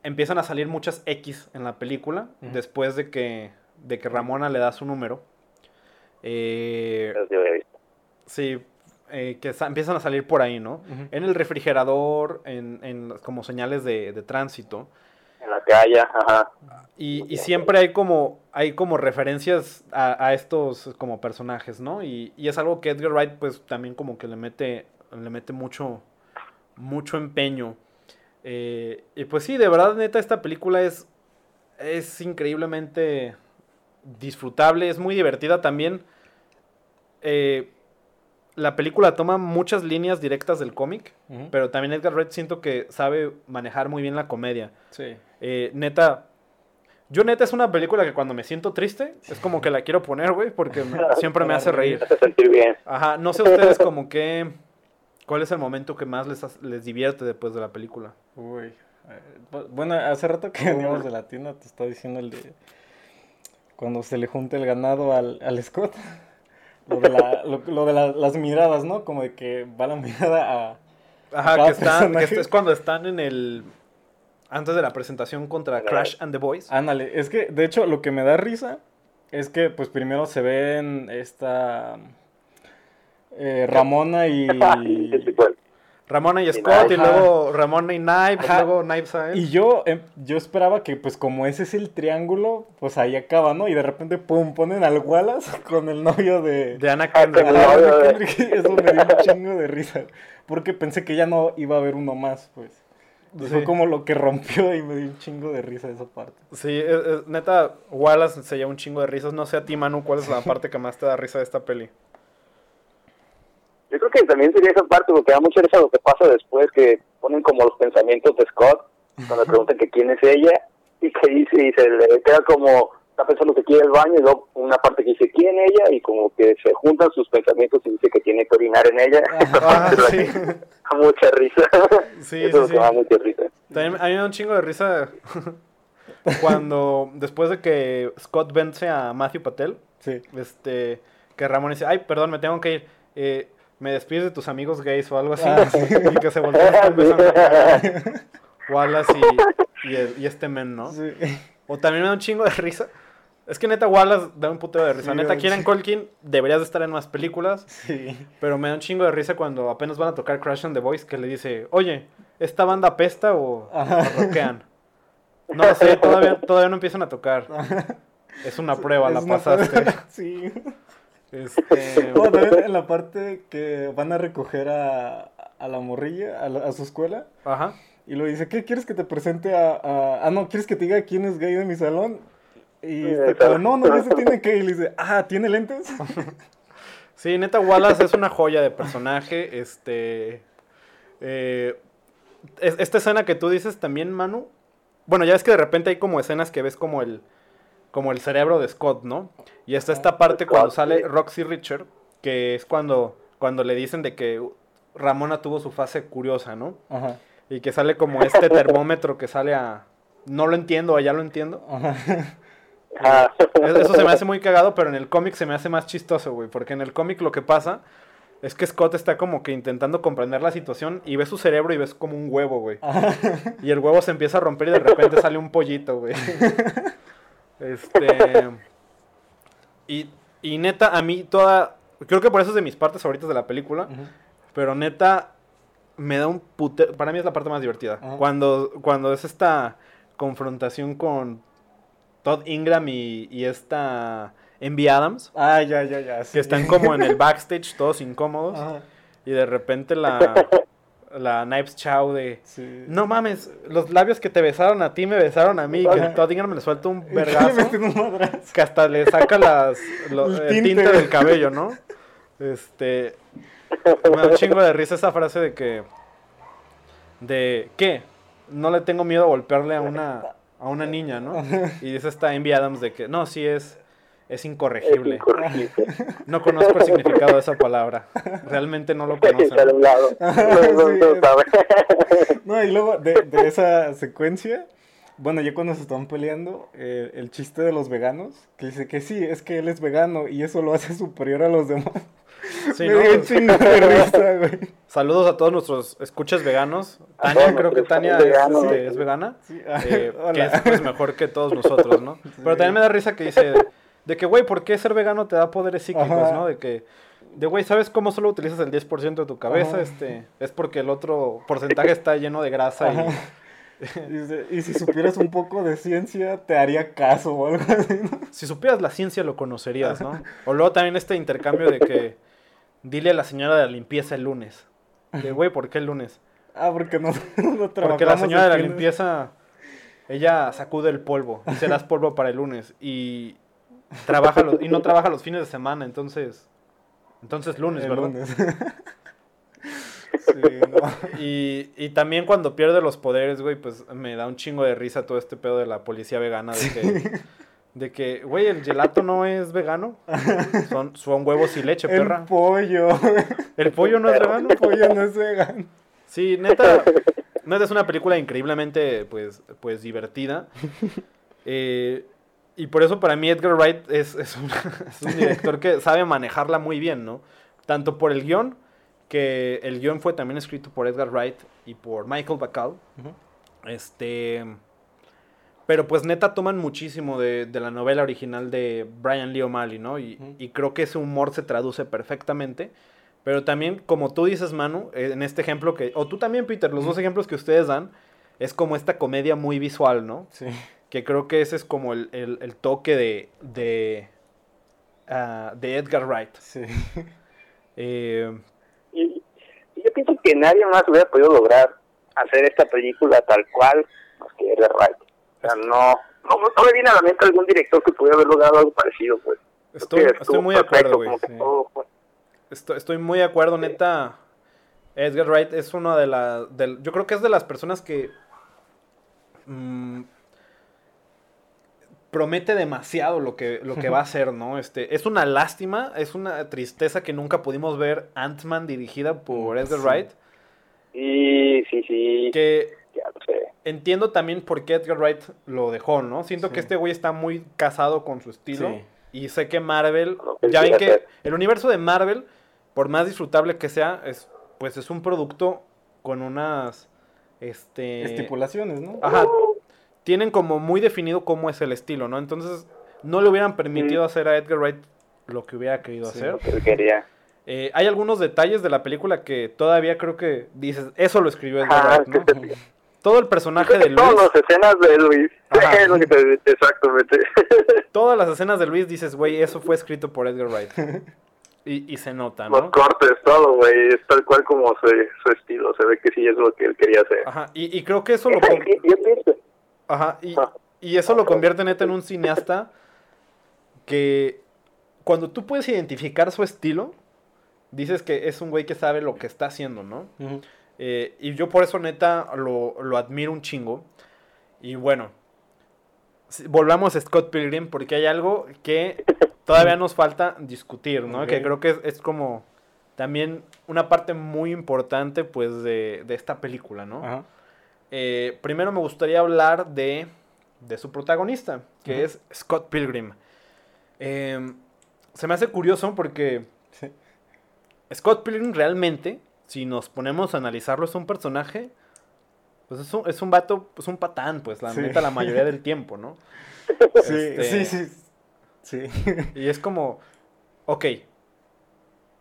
empiezan a salir muchas X en la película después de que, de que Ramona le da su número. Eh, sí eh, que empiezan a salir por ahí, ¿no? En el refrigerador, en, en como señales de, de tránsito. En la calle, ajá. Y, y siempre hay como, hay como referencias a, a estos como personajes, ¿no? Y, y es algo que Edgar Wright pues también como que le mete, le mete mucho, mucho empeño. Eh, y pues sí, de verdad, neta, esta película es, es increíblemente disfrutable, es muy divertida también. Eh, la película toma muchas líneas directas del cómic, pero también Edgar Wright siento que sabe manejar muy bien la comedia. Sí. Eh, neta, yo neta es una película que cuando me siento triste, es como que la quiero poner, güey, porque me- siempre me hace reír. reír. Te hace sentir bien. Ajá, no sé ustedes como que, ¿cuál es el momento que más les, les divierte después de la película? Uy. eh, bu- Bueno, hace rato que veníamos de la tienda, te estaba diciendo el de cuando se le junta el ganado al, al Scott. Lo de, la- lo, lo de la- las miradas, ¿no? Como de que va la mirada a... Ajá, que, están, que es cuando están en el, antes de la presentación contra. Crash and the Boys. Ándale, es que de hecho lo que me da risa es que pues primero se ven esta eh, Ramona y... Pues. Ramona y Y Scott, y luego Ramona y Knives, y Ajá. luego Knives a él. Y yo, em, yo esperaba que, pues, como ese es el triángulo, pues ahí acaba, ¿no? Y de repente, pum, ponen al Wallace con el novio de... De Anna Ah, Kendrick. de y Eso me dio un chingo de risa. Porque pensé que ya no iba a haber uno más, pues. Y Sí. Fue como lo que rompió y me dio un chingo de risa esa parte. Sí, es- es- neta, Wallace se lleva un chingo de risas. No sé a ti, Manu, cuál es la parte que más te da risa de esta peli. Yo creo que también sería esa parte, porque da mucha risa lo que pasa después, que ponen como los pensamientos de Scott, cuando le preguntan que quién es ella, y que dice, y se le queda como, está pensando que quiere el baño, y luego una parte que dice quién ella, y como que se juntan sus pensamientos y dice que tiene que orinar en ella. Ah, es sí. da mucha risa. Sí, Eso es lo sí, que sí. da mucha risa. También a mí me da un chingo de risa cuando, después de que Scott vence a Matthew Patel, Sí. este, que Ramón dice, ay, perdón, me tengo que ir. Eh, me despides de tus amigos gays o algo así. Ah, sí. Y que se besando a Wallace y, y, el- y este men, ¿no? Sí. O también me da un chingo de risa. Es que neta Wallace da un putero de risa. Sí, neta. Kieran Colkin deberías de estar en más películas. Sí. Pero me da un chingo de risa cuando apenas van a tocar Crash on the Voice que le dice, oye, ¿esta banda apesta o, o rockean? No lo sé, todavía, todavía no empiezan a tocar. Es una prueba, la una pasaste. prueba, Sí. Este, Oh, también en la parte que van a recoger a, a la morrilla, a, la- a su escuela. ajá. Y lo dice, ¿qué quieres que te presente a, a- Ah, no, ¿quieres que te diga quién es gay de mi salón? Y Sí, exacto. como, no, no, ya se tiene que. Y le dice, ah, ¿tiene lentes? Sí, neta, Wallace es una joya de personaje. Este. eh, es- esta escena que tú dices también, Manu. Bueno, ya es que de repente hay como escenas que ves como el. Como el cerebro de Scott, ¿no? Y está esta parte cuando sale. Roxy Richard, que es cuando, cuando le dicen de que Ramona tuvo su fase curiosa, ¿no? Ajá, Y que sale como este termómetro que sale a. No lo entiendo, allá lo entiendo. ajá. Ah. Es- Eso se me hace muy cagado, pero en el cómic se me hace más chistoso, güey. Porque en el cómic lo que pasa es que Scott está como que intentando comprender la situación y ve su cerebro y ves como un huevo, güey. Y el huevo se empieza a romper y de repente sale un pollito, güey. Este. Y, y neta, a mí toda. Creo que por eso es de mis partes favoritas de la película. Pero neta, me da un pute... Para mí es la parte más divertida. Cuando, cuando es esta confrontación con Todd Ingram y, y esta Envy Adams. Ah, ya, ya, ya. sí. Que están como en el backstage, todos incómodos. Ajá, Y de repente la, la Knives Chow de... sí. No mames, los labios que te besaron a ti me besaron a mí. Y que. Todd Ingram le suelta un vergazo. que hasta le saca las, lo- El el, tinte. tinte. del cabello, ¿no? Este. Me da un chingo de risa esa frase de que. De. ¿Qué? No le tengo miedo a golpearle a una, a una niña, ¿no? Y dice esta Envy Adams de que. No, sí es. Es Es incorregible. No conozco el significado de esa palabra. Realmente no lo conozco. Sí, no y luego de, de esa secuencia, bueno, ya cuando se están peleando, eh, el chiste de los veganos, que dice que sí, es que él es vegano y eso lo hace superior a los demás. Sí, Me ¿no? dio un chingo de risa, güey. Saludos a todos nuestros escuchas veganos. Tania, todos creo que Tania es, este, es vegana. Sí, eh, que es pues, mejor que todos nosotros, ¿no? Pero también me da risa que dice de que, güey, ¿por qué ser vegano te da poderes psíquicos, Ajá. no? De que, de güey, ¿sabes cómo solo utilizas el 10% de tu cabeza? Ajá. Este, es porque el otro porcentaje está lleno de grasa Ajá. y y si supieras un poco de ciencia, te haría caso o algo así, ¿no? si supieras la ciencia lo conocerías, ¿no? O luego también este intercambio de que dile a la señora de la limpieza el lunes. De, güey, ¿por qué el lunes? Ah, porque no, no Porque la señora de la limpieza, ella sacude el polvo y serás polvo para el lunes y trabaja los- y no trabaja los fines de semana, entonces, entonces lunes, el ¿verdad? lunes. sí, no. Y, y también cuando pierde los poderes, güey, pues me da un chingo de risa todo este pedo de la policía vegana de que, de que, güey, el gelato no es vegano, son, son huevos y leche, El perra. pollo. El pollo no es vegano. El pollo no es vegano. Sí, neta, neta es una película increíblemente, pues, pues divertida. Eh, y por eso para mí Edgar Wright es, es un, es un director que sabe manejarla muy bien, ¿no? Tanto por el guion, que el guion fue también escrito por Edgar Wright y por Michael Bacall. Este. Pero pues neta toman muchísimo de, de la novela original de Brian Lee O'Malley, ¿no? Y, y creo que ese humor se traduce perfectamente. Pero también, como tú dices, Manu, en este ejemplo que, o tú también, Peter, los dos ejemplos que ustedes dan, es como esta comedia muy visual, ¿no? Sí. Que creo que ese es como el, el- el toque de, de, ah, de Edgar Wright. Sí. Eh, Y, yo pienso que nadie más hubiera podido lograr hacer esta película tal cual más que Edgar Wright. O sea, no, no, no me viene a la mente algún director que pudiera haber logrado algo parecido, pues. estoy, estoy muy de acuerdo, güey. sí. Estoy, estoy muy de acuerdo, neta. Edgar Wright es una de las. Yo creo que es de las personas que. mm, promete demasiado lo que, lo que va a hacer, ¿no? Este, es una lástima, es una tristeza que nunca pudimos ver Ant-Man dirigida por Edgar Sí. Wright. Sí, sí, sí. Que Ya lo sé. entiendo también por qué Edgar Wright lo dejó, ¿no? Siento Sí. que este güey está muy casado con su estilo. Sí. Y sé que Marvel, que ya ven que hacer. el universo de Marvel, por más disfrutable que sea, es pues es un producto con unas este Estipulaciones, ¿no? Ajá. Tienen como muy definido cómo es el estilo, ¿no? Entonces, no le hubieran permitido hacer a Edgar Wright lo que hubiera querido Sí. hacer. Lo que quería. Eh, hay algunos detalles de la película que todavía creo que dices, eso lo escribió Edgar Wright, ¿no? que te- Todo el personaje de que todas Luis, las escenas de Luis. Exactamente. todas las escenas de Luis dices, güey, eso fue escrito por Edgar Wright. Y, y se nota, Los ¿no? cortes, todo, güey. Es tal cual como su, su estilo. Se ve que sí es lo que él quería hacer. Ajá, y, y creo que eso lo... Yo pienso. Ajá, y, Ah. y eso lo convierte neta en un cineasta que cuando tú puedes identificar su estilo, dices que es un güey que sabe lo que está haciendo, ¿no? Eh, y yo por eso neta lo, lo admiro un chingo. Y bueno, volvamos a Scott Pilgrim porque hay algo que todavía nos falta discutir, ¿no? Que creo que es, es como también una parte muy importante pues de, de esta película, ¿no? Ajá. Eh, primero me gustaría hablar de, de su protagonista, que es Scott Pilgrim. Eh, se me hace curioso porque Sí. Scott Pilgrim realmente, si nos ponemos a analizarlo, es un personaje, pues es un, es un vato, pues un patán, pues la Sí. neta la mayoría del tiempo, ¿no? Sí, Este- sí, sí. Sí. Y es como, ok,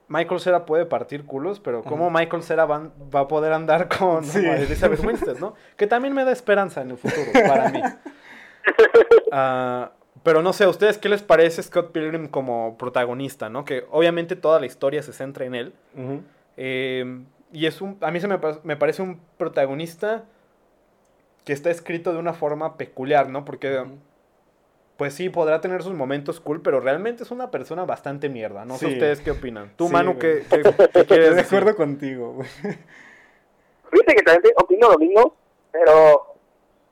Michael Cera puede partir culos, pero ¿cómo. Michael Cera va, va a poder andar con Sí. Elizabeth Winstead, no? Que también me da esperanza en el futuro, para mí. Ah, pero no sé, ¿a ustedes qué les parece Scott Pilgrim como protagonista, no? Que obviamente toda la historia se centra en él. Eh, y es un, a mí se me, me parece un protagonista que está escrito de una forma peculiar, ¿no? Porque. Pues sí, podrá tener sus momentos cool, pero realmente es una persona bastante mierda. No sé Sí. ustedes qué opinan. Tú, Sí, Manu. ¿qué, qué, qué quieres de acuerdo contigo, güey. Fíjate que también opino lo mismo, pero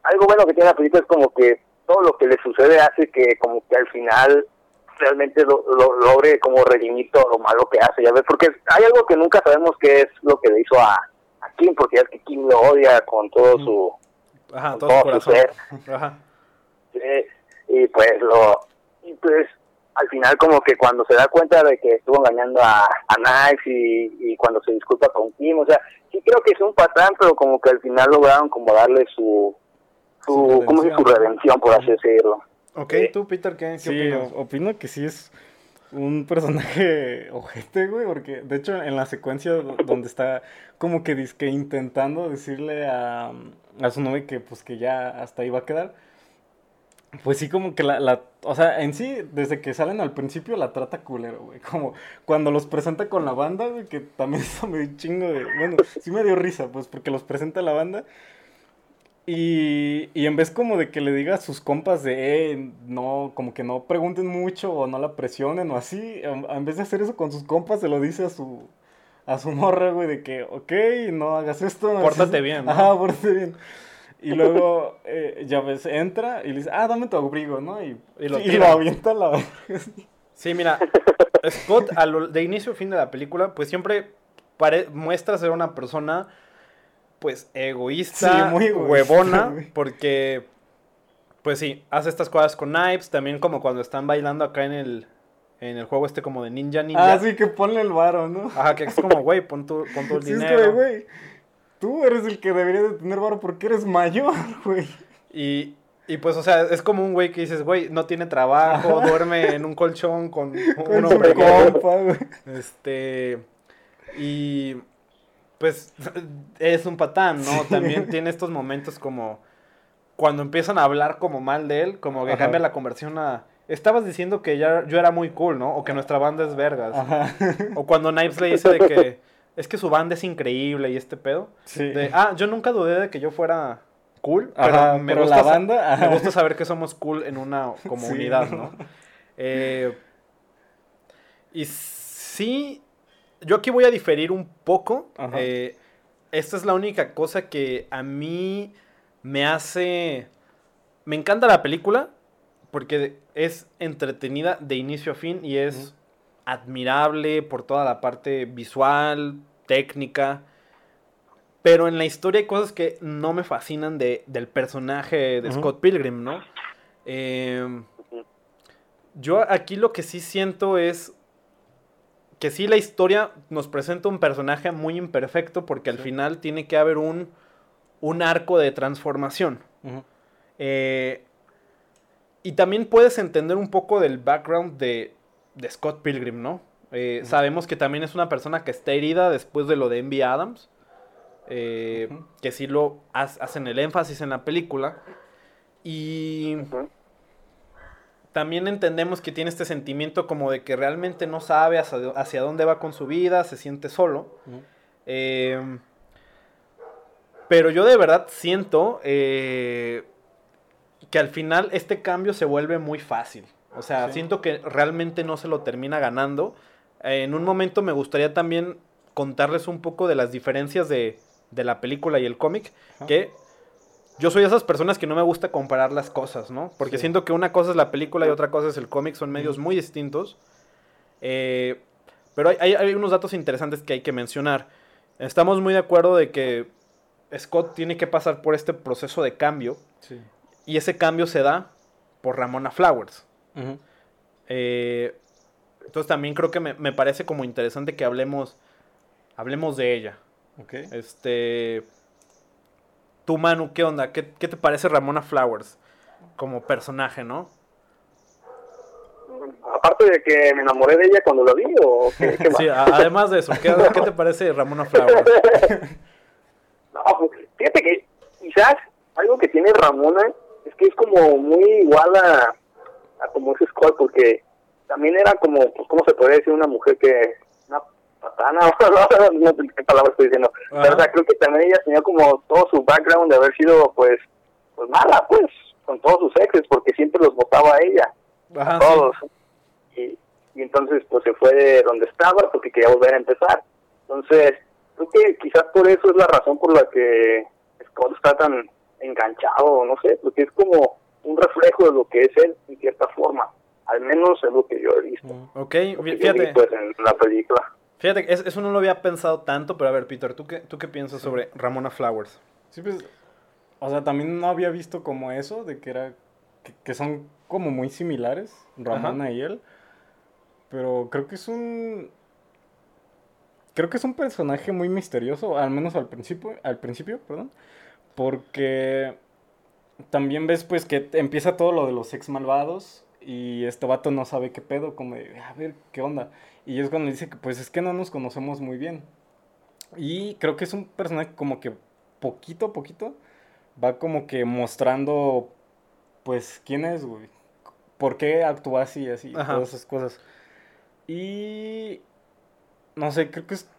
algo bueno que tiene la película es como que todo lo que le sucede hace que como que al final realmente lo, lo- logre como redimir todo lo malo que hace, ya ves, porque hay algo que nunca sabemos qué es lo que le hizo a, a Kim, porque ya es que Kim lo odia con todo su, Ajá, con todo su todo su corazón. ser. Ajá. Eh, y pues lo y pues al final como que cuando se da cuenta de que estuvo engañando a, a Knives y, y cuando se disculpa con Kim, o sea, sí creo que es un patán, pero como que al final lograron como darle su su, Su ¿cómo se dice? su redención, por así decirlo. Ok, Sí. tú, Peter, ¿qué, qué Sí, opinas? opino que sí es un personaje ojete, güey, porque de hecho en la secuencia do- donde está como que dizque intentando decirle a, a su novia que pues que ya hasta ahí va a quedar, pues sí como que la, la, o sea, en sí, desde que salen al principio la trata culero, güey, como cuando los presenta con la banda, güey, que también eso me dio un chingo de, bueno, sí me dio risa, pues, porque los presenta la banda. Y, y en vez como de que le diga a sus compas de, eh, no, como que no pregunten mucho o no la presionen o así, en, en vez de hacer eso con sus compas, se lo dice a su, a su morra, güey, de que, ok, no hagas esto. no Pórtate eso". bien, ¿no? Ajá, pórtate bien. Y luego, eh, ya ves, entra y le dice, ah, dame tu abrigo, ¿no? Y, Y lo y lo avienta a la. Sí, mira, Scott a lo- de inicio a fin de la película, pues siempre pare- muestra ser una persona, pues egoísta, Sí, muy egoísta, huevona, porque, pues sí, hace estas cosas con Knives, también como cuando están bailando acá en el, en el juego este como de Ninja Ninja. Ah, sí, que ponle el varo, ¿no? Ajá, que es como, güey, pon tu, pon tu Sí, es dinero. que, güey, tú eres el que debería de tener varo porque eres mayor, güey. Y, y pues, o sea, es como un güey que dices, güey, no tiene trabajo, duerme en un colchón con un hombre compa, güey. Este. Y pues es un patán, ¿no? También tiene estos momentos como cuando empiezan a hablar como mal de él, como que Ajá. cambia la conversión a... Estabas diciendo que ya, yo era muy cool, ¿no? O que nuestra banda es vergas. Ajá. O cuando Knives le dice de que es que su banda es increíble y este pedo. Sí. De, ah, yo nunca dudé de que yo fuera cool, pero me pero gusta la banda, me gusta saber que somos cool en una comunidad, Sí. ¿no? Eh, y sí, yo aquí voy a diferir un poco. Eh, esta es la única cosa que a mí me hace... Me encanta la película porque es entretenida de inicio a fin y es. Admirable por toda la parte visual, técnica. Pero en la historia hay cosas que no me fascinan de, del personaje de. Scott Pilgrim, ¿no? Em, yo aquí lo que sí siento es que sí la historia nos presenta un personaje muy imperfecto porque al Sí. final tiene que haber un, un arco de transformación. Eh, y también puedes entender un poco del background de, de Scott Pilgrim, ¿no? Eh. Sabemos que también es una persona que está herida después de lo de Envy Adams. eh. Que sí lo ha- hacen el énfasis en la película. Y también entendemos que tiene este sentimiento como de que realmente no sabe hacia, hacia dónde va con su vida, se siente solo. Eh, pero yo de verdad siento eh, que al final este cambio se vuelve muy fácil. O sea, Sí. siento que realmente no se lo termina ganando. Eh, en un momento me gustaría también contarles un poco de las diferencias de, de la película y el cómic. Que yo soy de esas personas que no me gusta comparar las cosas, ¿no? Porque Sí. siento que una cosa es la película y otra cosa es el cómic. Son medios muy distintos. Eh, pero hay, hay- hay unos datos interesantes que hay que mencionar. Estamos muy de acuerdo de que Scott tiene que pasar por este proceso de cambio Sí. y ese cambio se da por Ramona Flowers. Eh, entonces también creo que me, me parece como interesante que hablemos, hablemos de ella. Ok. Este, tú Manu, ¿qué onda? ¿Qué, qué te parece Ramona Flowers como personaje, no? Aparte de que me enamoré de ella cuando la vi, o qué, qué más? Sí, además de eso, ¿qué, qué te parece Ramona Flowers? No, pues, fíjate que quizás algo que tiene Ramona es que es como muy igual a, a como es Scott, porque también era como, pues, ¿cómo se podría decir? Una mujer que, una patana, no sé qué palabra estoy diciendo. Pero, o sea, creo que también ella tenía como todo su background de haber sido, pues, pues mala, pues, con todos sus exes, porque siempre los votaba a ella todos. Y, y entonces pues se fue de donde estaba porque quería volver a empezar. Entonces, creo que quizás por eso es la razón por la que Scott está tan enganchado, no sé, porque es como un reflejo de lo que es él en cierta forma. Al menos es lo que yo he visto. Ujú. Ok, fíjate. pues en la película. Fíjate, es- eso no lo había pensado tanto, pero a ver, Peter, ¿tú qué, tú qué piensas sobre Ramona Flowers? Sí, pues, o sea, también no había visto como eso, de que era, que, que son como muy similares, Ramona y él, pero creo que es un, creo que es un personaje muy misterioso, al menos al principio, al principio, perdón, porque también ves pues que empieza todo lo de los ex malvados y este vato no sabe qué pedo, como de, a ver, qué onda, y es cuando dice que pues es que no nos conocemos muy bien. Y creo que es un personaje como que poquito a poquito va como que mostrando, pues, quién es, güey. ¿Por qué actúa así, así? Ajá. Todas esas cosas. Y... No sé, creo que es...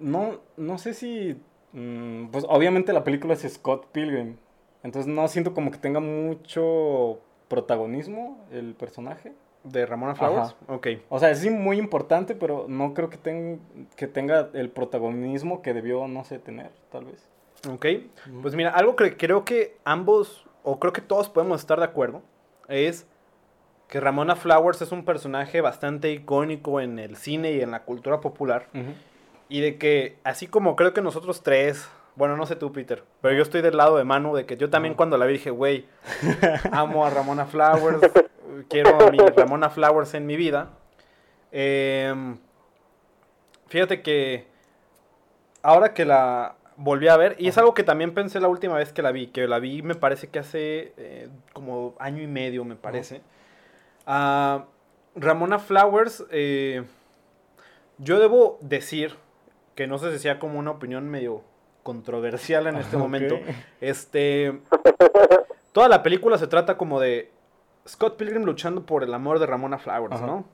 No, no sé si... mm, pues obviamente la película es Scott Pilgrim. Entonces no siento como que tenga mucho protagonismo el personaje. ¿De Ramona Flowers? Ajá. Ok. O sea, es sí muy importante, pero no creo que, ten- que tenga el protagonismo que debió, no sé, tener, tal vez. Ok. Pues mira, algo que creo que ambos, o creo que todos podemos estar de acuerdo, es que Ramona Flowers es un personaje bastante icónico en el cine y en la cultura popular. Y de que, así como creo que nosotros tres, bueno, no sé tú, Peter, pero yo estoy del lado de Manu, de que yo también Ajá. cuando la vi dije, güey, amo a Ramona Flowers, quiero a mi Ramona Flowers en mi vida. Em, fíjate que ahora que la volví a ver, y es algo que también pensé la última vez que la vi, que la vi me parece que hace eh, como año y medio, me parece. Ah, Ramona Flowers, eh, Yo debo decir que no sé si sea como una opinión medio controversial en este Ok. momento. Este. Toda la película se trata como de Scott Pilgrim luchando por el amor de Ramona Flowers, Ajá. ¿no?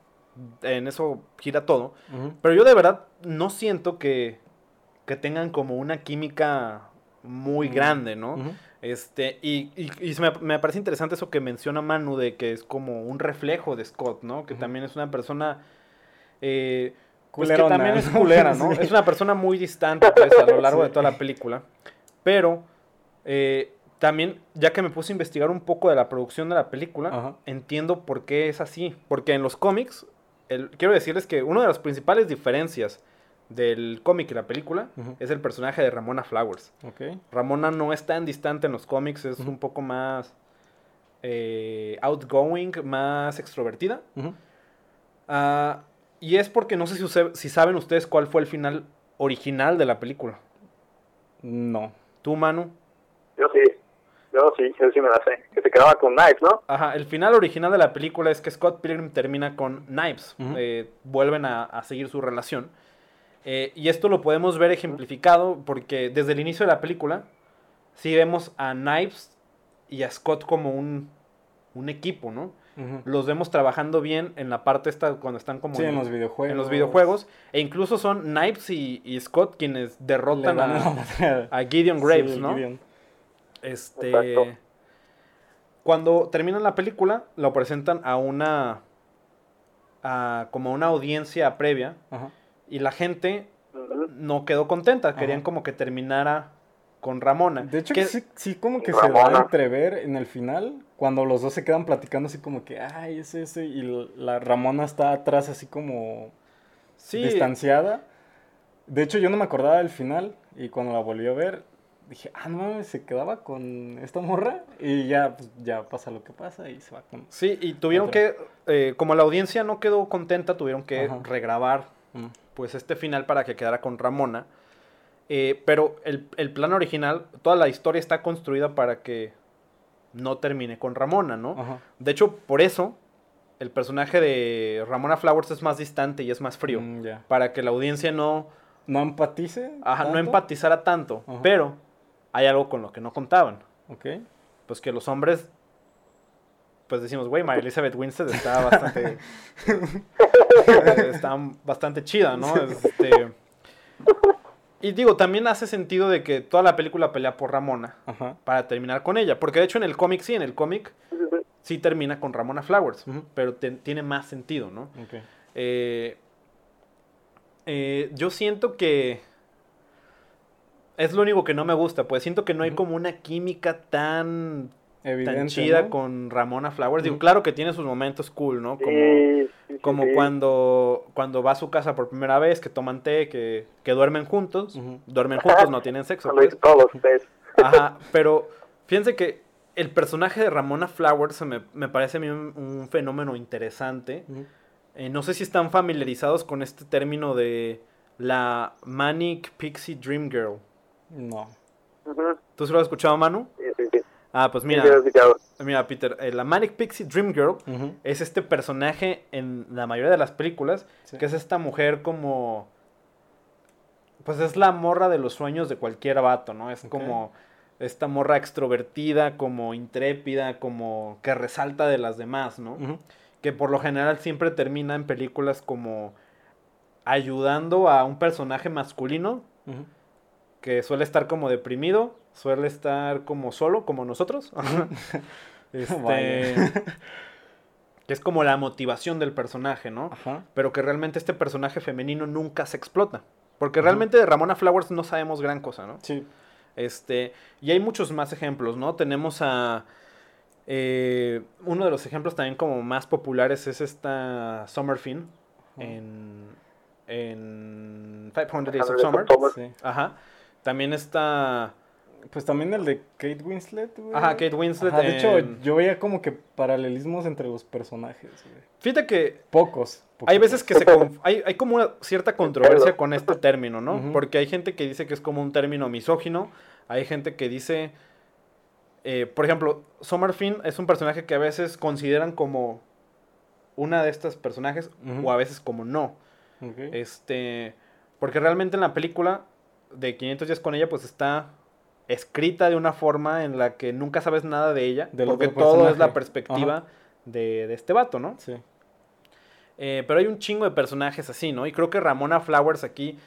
En eso gira todo. Pero yo de verdad no siento que, que tengan como una química muy Mm. grande, ¿no? Este, y, y- me, me parece interesante eso que menciona Manu de que es como un reflejo de Scott, ¿no? Que también es una persona. eh, pues que Culerona, también es culera, ¿no? Sí. Es una persona muy distante pues, a lo largo de toda la película. Pero eh, también, ya que me puse a investigar un poco de la producción de la película, Ajá. entiendo por qué es así. Porque en los cómics, el- quiero decirles que una de las principales diferencias del cómic y la película es el personaje de Ramona Flowers. Ok. Ramona no es tan distante en los cómics, es un poco más eh, outgoing, más extrovertida. Ah, y es porque no sé si, si saben ustedes cuál fue el final original de la película. No. Tú, Manu. Yo sí, yo sí, yo sí me la sé. Que se quedaba con Knives, ¿no? Ajá, el final original de la película es que Scott Pilgrim termina con Knives. Eh, vuelven a, a seguir su relación. Eh, y esto lo podemos ver ejemplificado porque desde el inicio de la película sí vemos a Knives y a Scott como un, un equipo, ¿no? Los vemos trabajando bien en la parte esta cuando están como Sí, en los videojuegos. en los videojuegos. E incluso son Knives y, y Scott quienes derrotan a, Gideon Graves, Sí, ¿no? Gideon. Este. Exacto. Cuando terminan la película, lo presentan a una. a como una audiencia previa. Ajá. Y la gente no quedó contenta. Querían como que terminara con Ramona. De hecho, Que- sí, sí como que se Ramona. a entrever en el final, cuando los dos se quedan platicando así como que, ay, es ese, y la Ramona está atrás así como sí, distanciada. De hecho, yo no me acordaba del final, y cuando la volví a ver, dije, ah, no mames, se quedaba con esta morra, y ya, pues, ya pasa lo que pasa, y se va con... sí, y tuvieron Otra. que. eh, como la audiencia no quedó contenta, tuvieron que Ajá. regrabar Mm. pues este final para que quedara con Ramona. Eh, pero el, el plan original, toda la historia está construida para que no termine con Ramona, ¿no? Ajá. De hecho, por eso el personaje de Ramona Flowers es más distante y es más frío. Mm. Para que la audiencia no, ¿No empatice? ajá, no empatizara tanto. Ajá. Pero hay algo con lo que no contaban. Ok. Pues que los hombres, pues decimos, güey, Mary Elizabeth Winstead está bastante... está bastante chida, ¿no? Este, y digo, también hace sentido de que toda la película pelea por Ramona Ajá. para terminar con ella. Porque de hecho en el cómic sí, en el cómic Sí, termina con Ramona Flowers. Pero te- tiene más sentido, ¿no? Ok. Eh, eh, yo siento que es lo único que no me gusta, pues siento que no hay como una química tan, Evidente, tan chida ¿no? con Ramona Flowers. Digo, claro que tiene sus momentos cool, ¿no? Como, Sí, sí, sí, como sí. cuando, cuando va a su casa por primera vez, que toman té, que, que duermen juntos. Duermen juntos, no tienen sexo. Pues. todos. Ajá, pero fíjense que el personaje de Ramona Flowers me, me parece a mí un, un fenómeno interesante. Eh, no sé si están familiarizados con este término de la Manic Pixie Dream Girl. No. Ujú. ¿Tú se lo has escuchado, Manu? Ah, pues mira, mira, Peter, eh, la Manic Pixie Dream Girl es este personaje en la mayoría de las películas, Sí. que es esta mujer como... Pues es la morra de los sueños de cualquier vato, ¿no? Es como esta morra extrovertida, como intrépida, como que resalta de las demás, ¿no? Que por lo general siempre termina en películas como ayudando a un personaje masculino que suele estar como deprimido, suele estar como solo, como nosotros. este, que es como la motivación del personaje, ¿no? Ajá. Pero que realmente este personaje femenino nunca se explota. Porque realmente de Ramona Flowers no sabemos gran cosa, ¿no? Sí. Este, y hay muchos más ejemplos, ¿no? Tenemos a... eh, uno de los ejemplos también como más populares es esta Summer Fin Ajá. en, en 500 Days of 500 Summer. Days of Summer. Sí. Ajá. También está... Pues también el de Kate Winslet, güey. Ajá, Kate Winslet Ajá, de hecho, yo veía como que paralelismos entre los personajes, güey. Fíjate que Pocos. hay veces que se... conf- hay, hay como una cierta controversia con este término, ¿no? Porque hay gente que dice que es como un término misógino. Hay gente que dice... eh, por ejemplo, Summer Fin es un personaje que a veces consideran como una de estas personajes o a veces como no. Este, porque realmente en la película de 500 días con ella, pues está escrita de una forma en la que nunca sabes nada de ella, Del porque todo es personaje. la perspectiva de, de este vato, ¿no? Sí. Eh, pero hay un chingo de personajes así, ¿no? Y creo que Ramona Flowers aquí,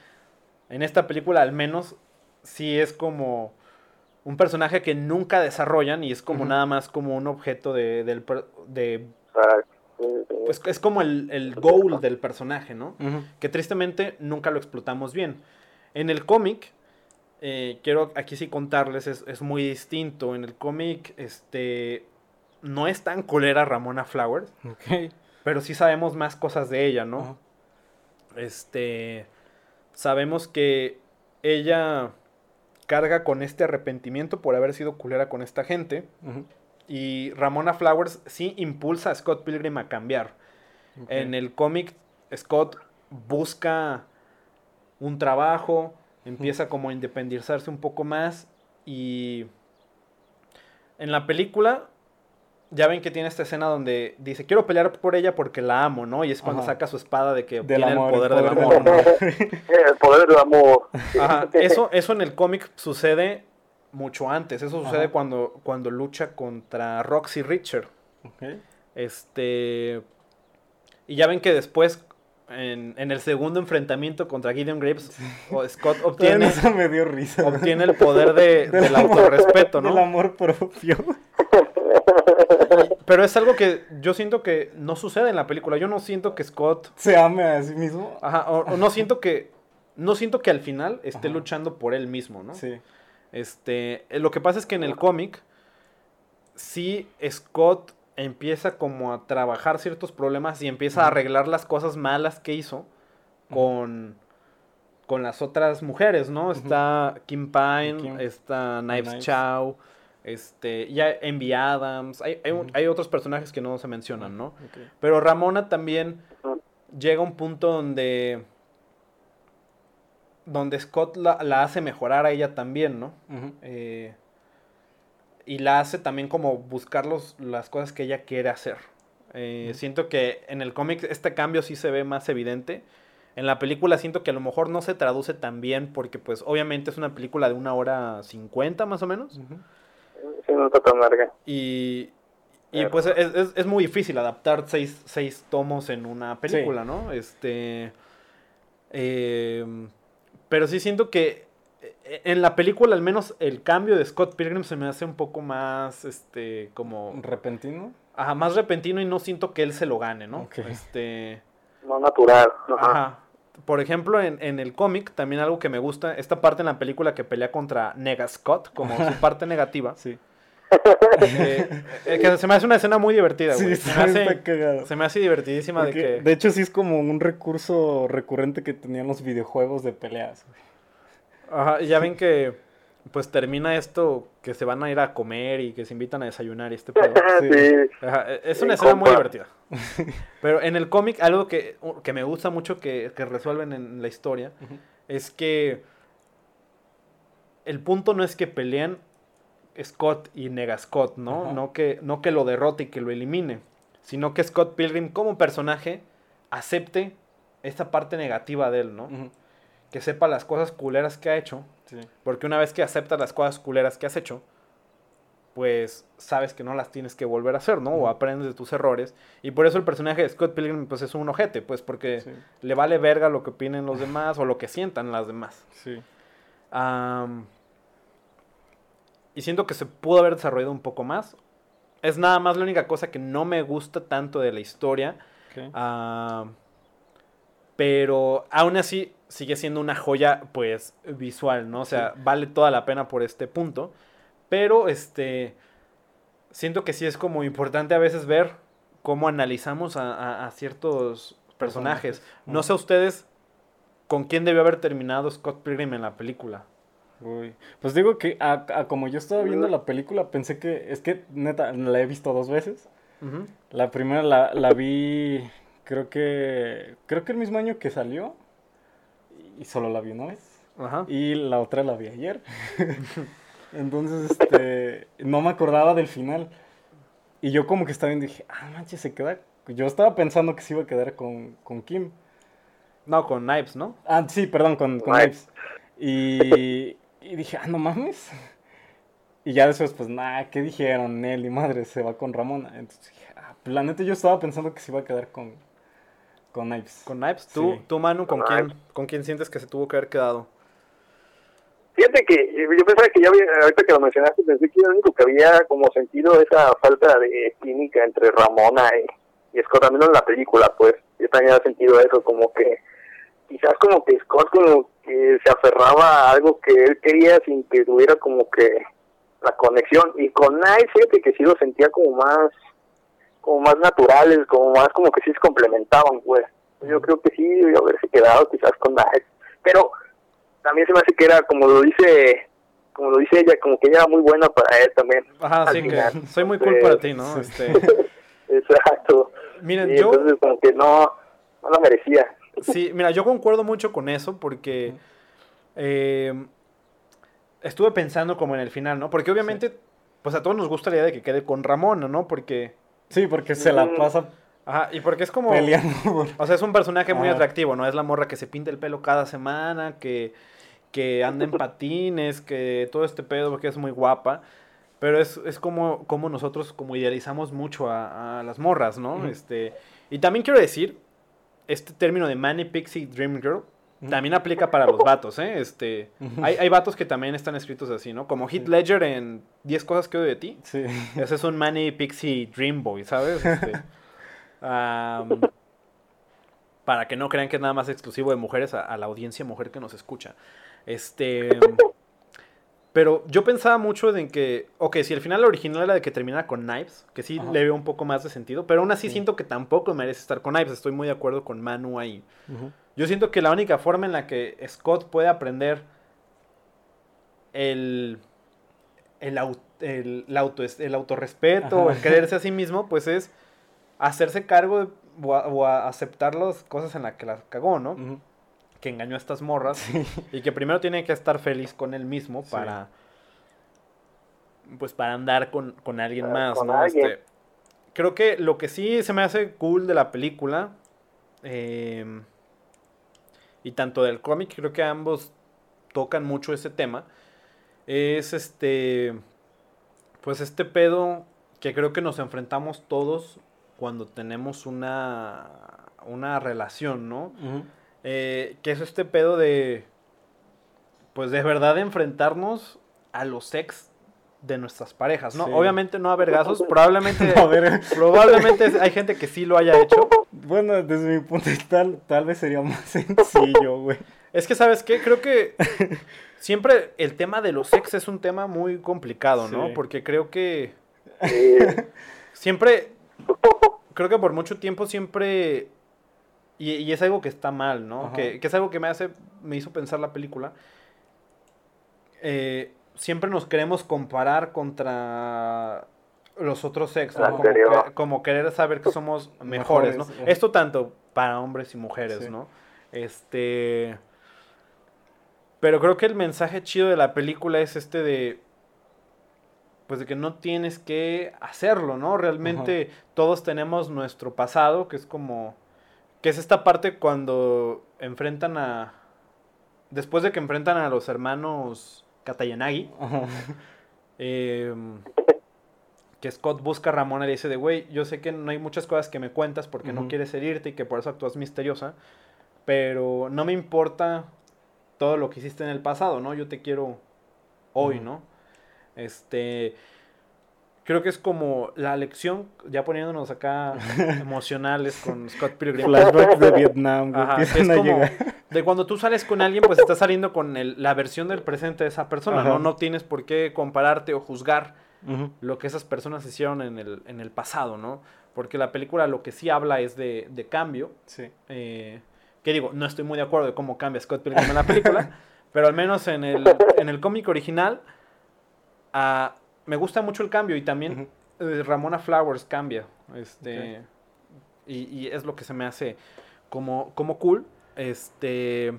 en esta película al menos, sí es como un personaje que nunca desarrollan y es como nada más como un objeto de, del de pues es como el, el goal del personaje, ¿no? Que tristemente nunca lo explotamos bien. En el cómic, eh, quiero aquí sí contarles, es, es muy distinto. En el cómic, este, no es tan colera Ramona Flowers, Ok. pero sí sabemos más cosas de ella, ¿no? Este, sabemos que ella carga con este arrepentimiento por haber sido culera con esta gente. Y Ramona Flowers sí impulsa a Scott Pilgrim a cambiar. En el cómic, Scott busca un trabajo, empieza como a independizarse un poco más y en la película ya ven que tiene esta escena donde dice, quiero pelear por ella porque la amo, ¿no? Y es cuando Ajá. saca su espada de que amor, el poder el del amor. el poder del amor. Ajá, eso, eso en el cómic sucede mucho antes, eso sucede Ajá. cuando, cuando lucha contra Roxy Richard. Este. Y ya ven que después, en, en el segundo enfrentamiento contra Gideon Graves, Scott obtiene, eso me dio risa. obtiene el poder de, Del del amor- autorrespeto, Del ¿no? amor propio. Pero es algo que yo siento que no sucede en la película. Yo no siento que Scott. Se ame a sí mismo. Ajá, o, o no siento que. No siento que al final esté Ajá. luchando por él mismo, ¿no? Sí. Este, eh, lo que pasa es que en el cómic, sí Scott empieza como a trabajar ciertos problemas y empieza a arreglar las cosas malas que hizo con, con las otras mujeres, ¿no? Está Kim Pine, Kim. está Knives, Knives. Chow, este, ya Envy Adams, hay, hay, otros personajes que no se mencionan, ¿no? Pero Ramona también llega a un punto donde donde Scott la, la hace mejorar a ella también, ¿no? Eh, y la hace también como buscar los- las cosas que ella quiere hacer. Eh. Siento que en el cómic este cambio sí se ve más evidente. En la película siento que a lo mejor no se traduce tan bien porque pues obviamente es una película de una hora cincuenta más o menos. Sí, no está tan larga. Y, y Claro. pues es, es- es muy difícil adaptar seis, seis tomos en una película, ¿no? Este. eh, pero sí siento que eh, en la película, al menos, el cambio de Scott Pilgrim se me hace un poco más, este, como. Repentino. Ajá, más repentino y no siento que él se lo gane, ¿no? Este. No natural. Ajá. Ajá. Por ejemplo, en, en el cómic, también algo que me gusta, esta parte en la película que pelea contra Nega Scott, como su parte negativa. Sí. Eh, eh, que se me hace una escena muy divertida, güey. Sí, se, está, me hace, se me hace divertidísima de que... de hecho, sí es como un recurso recurrente que tenían los videojuegos de peleas. güey. Ajá, ya ven que pues termina esto que se van a ir a comer y que se invitan a desayunar y este pedo. Sí. sí. Ajá, e- es Sí, una escena muy divertida. Pero en el cómic, algo que, que me gusta mucho que, que resuelven en la historia es que el punto no es que peleen Scott y Nega Scott, ¿no? No que, no que lo derrote y que lo elimine, sino que Scott Pilgrim como personaje acepte esta parte negativa de él, ¿no? Ujú. Que sepa las cosas culeras que ha hecho, Sí. porque una vez que aceptas las cosas culeras que has hecho, pues sabes que no las tienes que volver a hacer, ¿no? O aprendes de tus errores. Y por eso el personaje de Scott Pilgrim pues es un ojete, pues porque Sí. le vale verga lo que opinen los demás o lo que sientan las demás. Sí. Y siento que se pudo haber desarrollado un poco más. Es nada más la única cosa que no me gusta tanto de la historia. Pero aún así sigue siendo una joya, pues, visual, ¿no? O sea, vale toda la pena por este punto. Pero, este, siento que sí es como importante a veces ver cómo analizamos a, a- a ciertos personajes. No sé ustedes con quién debió haber terminado Scott Pilgrim en la película. Uy. Pues digo que a- a como yo estaba viendo la película, pensé que, es que neta, la he visto dos veces. La primera la, la vi, creo que, creo que el mismo año que salió, y solo la vi una vez. Ajá. Y la otra la vi ayer. Entonces, este, no me acordaba del final. Y yo como que estaba viendo y dije, ah, manches, se queda. Yo estaba pensando que se iba a quedar con, con Kim. No, con Knives, ¿no? Ah, sí, perdón, con, con Knives. Y, y dije, ah, no mames. Y ya después, pues, nada, ¿qué dijeron? Nelly, madre, se va con Ramona. Entonces dije, ah, pues, la neta yo estaba pensando que se iba a quedar con, con Knives. Con Knives. ¿Tú, Sí. tú Manu, ¿con Con quién, Knives. ¿con quién sientes que se tuvo que haber quedado? Fíjate que yo yo pensaba que ya había, ahorita que lo mencionaste, pensé que lo único que había como sentido esa falta de química entre Ramona y, y Scott, también en la película, pues, yo también había sentido eso, como que quizás como que Scott como que se aferraba a algo que él quería sin que tuviera como que la conexión, y con Knight, fíjate que sí lo sentía como más, como más naturales, como más como que sí se complementaban, pues, yo creo que sí debió haberse quedado quizás con Knight, pero también se me hace que era como lo dice como lo dice ella como que ella era muy buena para él también. Ajá, sí, que soy muy cool para ti, ¿no? Este, exacto. Miren, Y yo, entonces como que no no la merecía. Sí, mira, yo concuerdo mucho con eso porque eh, estuve pensando como en el final, ¿no? Porque obviamente, pues a todos nos gusta la idea de que quede con Ramona, ¿no? Porque, Sí, porque se la pasa ajá, y porque es como... peleando. por- O sea, es un personaje muy Ajá. atractivo, ¿no? Es la morra que se pinta el pelo cada semana, que, que anda en patines, que todo este pedo, porque es muy guapa. Pero es, es como, como nosotros como idealizamos mucho a, a las morras, ¿no? Este, y también quiero decir, este término de Manny Pixie Dream Girl. También aplica para los vatos, ¿eh? Este, hay, hay vatos que también están escritos así, ¿no? Como Heath Ledger en 10 cosas que odio de ti. Sí. Ese es un Manny Pixie Dream Boy, ¿sabes? Este, para que no crean que es nada más exclusivo de mujeres a, a la audiencia mujer que nos escucha. Este. Pero yo pensaba mucho en que, ok, si el final original era de que terminara con Knives, que sí Ajá. le veo un poco más de sentido, pero aún así Sí. siento que tampoco merece estar con Knives. Estoy muy de acuerdo con Manu ahí. Yo siento que la única forma en la que Scott puede aprender el, el, el, la auto, el autorrespeto, Ajá. el quererse a sí mismo, pues es hacerse cargo de- o, a, o a aceptar las cosas en las que las cagó, ¿no? Ujú. Que engañó a estas morras y que primero tiene que estar feliz con él mismo Sí. para pues para andar con, con alguien Ah, más, con ¿no? alguien. Este, creo que lo que sí se me hace cool de la película eh, y tanto del cómic, creo que ambos tocan mucho ese tema, es este, pues este pedo que creo que nos enfrentamos todos cuando tenemos una, una relación, ¿no? Ujú. Eh, que es este pedo de, pues de verdad enfrentarnos a los ex de nuestras parejas, ¿no? Sí. Obviamente no a vergazos, probablemente, A ver, probablemente hay gente que sí lo haya hecho. bueno, desde mi punto de vista, tal, tal vez sería más sencillo, güey. Es que, ¿sabes qué? Creo que siempre el tema de los ex es un tema muy complicado, ¿no? Sí. Porque creo que siempre, creo que por mucho tiempo siempre, y, y es algo que está mal, ¿no? Que, que es algo que me hace, me hizo pensar la película. Eh, siempre nos queremos comparar contra los otros. La Como, que- como querer saber que somos mejores, ¿no? Mejores, ajá. Esto tanto para hombres y mujeres, Sí. ¿no? Este... Pero creo que el mensaje chido de la película es este de pues de que no tienes que hacerlo, ¿no? Realmente todos tenemos nuestro pasado, que es como que es esta parte cuando enfrentan a después de que enfrentan a los hermanos Katayanagi, eh, que Scott busca a Ramona y le dice de, güey, yo sé que no hay muchas cosas que me cuentas porque no quieres herirte y que por eso actúas misteriosa, pero no me importa todo lo que hiciste en el pasado, ¿no? Yo te quiero hoy. ¿no? Este, creo que es como la lección, ya poniéndonos acá emocionales con Scott Pilgrim. Flashbacks de Vietnam, güey. Ajá, es a como llegar. de cuando tú sales con alguien, pues estás saliendo con el- la versión del presente de esa persona, Ajá. ¿no? No tienes por qué compararte o juzgar lo que esas personas hicieron en el, en el pasado, ¿no? Porque la película lo que sí habla es de, de cambio. Sí. eh, que digo, no estoy muy de acuerdo de cómo cambia Scott Pilgrim en la película, pero al menos en el, en el cómic original ah, me gusta mucho el cambio y también eh, Ramona Flowers cambia. Este, y, y es lo que se me hace como, como cool. Este,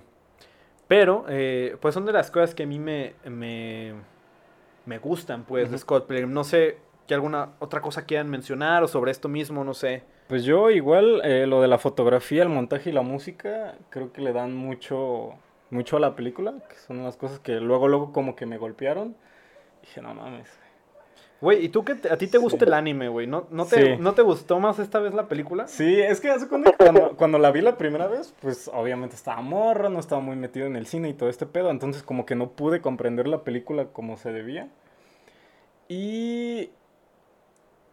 pero, eh, pues son de las cosas que a mí me, me, me gustan, pues, de. Scott Pilgrim. No sé ¿Qué alguna otra cosa quieran mencionar o sobre esto mismo? No sé. Pues yo igual, eh, lo de la fotografía, el montaje y la música, creo que le dan mucho, mucho a la película, que son las cosas que luego, luego como que me golpearon. Dije, no mames. Güey, ¿y tú que a ti te gusta el anime, güey? ¿No, no, te, Sí. ¿No te gustó más esta vez la película? Sí, es que hace cuando, cuando la vi la primera vez, pues obviamente estaba morra, no estaba muy metido en el cine y todo este pedo, entonces como que no pude comprender la película como se debía. Y,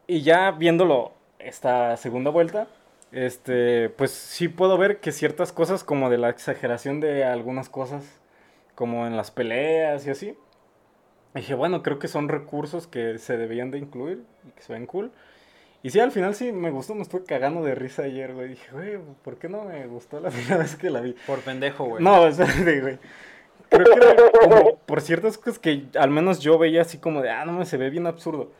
y ya viéndolo esta segunda vuelta, este, pues sí puedo ver que ciertas cosas como de la exageración de algunas cosas, como en las peleas y así, dije, bueno, creo que son recursos que se debían de incluir y que se ven cool. Y sí, al final sí me gustó, me estuve cagando de risa ayer, güey. Dije, güey, ¿por qué no me gustó la primera vez que la vi? Por pendejo, güey. No, espérate, güey. Creo que era como por ciertas cosas que al menos yo veía así como de, ah, no me se ve bien absurdo.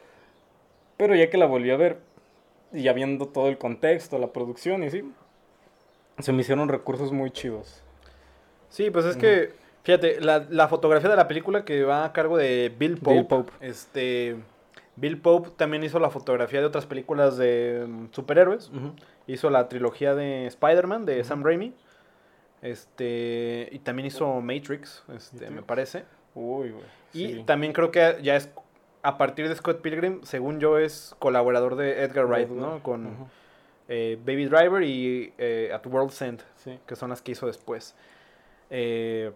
Pero ya que la volví a ver, y ya viendo todo el contexto, la producción y así, se me hicieron recursos muy chidos. Sí, pues es que, fíjate, la, la fotografía de la película que va a cargo de Bill Pope. Bill Pope. Este, Bill Pope también hizo la fotografía de otras películas de mm, superhéroes. Hizo la trilogía de Spider-Man de Sam Raimi. Este, y también hizo Matrix, este, me parece. Uy, güey. Y sí. también creo que ya es, a partir de Scott Pilgrim, según yo, es colaborador de Edgar Wright, ¿no? Con eh, Baby Driver y eh, At World's End, Sí. que son las que hizo después. Eh,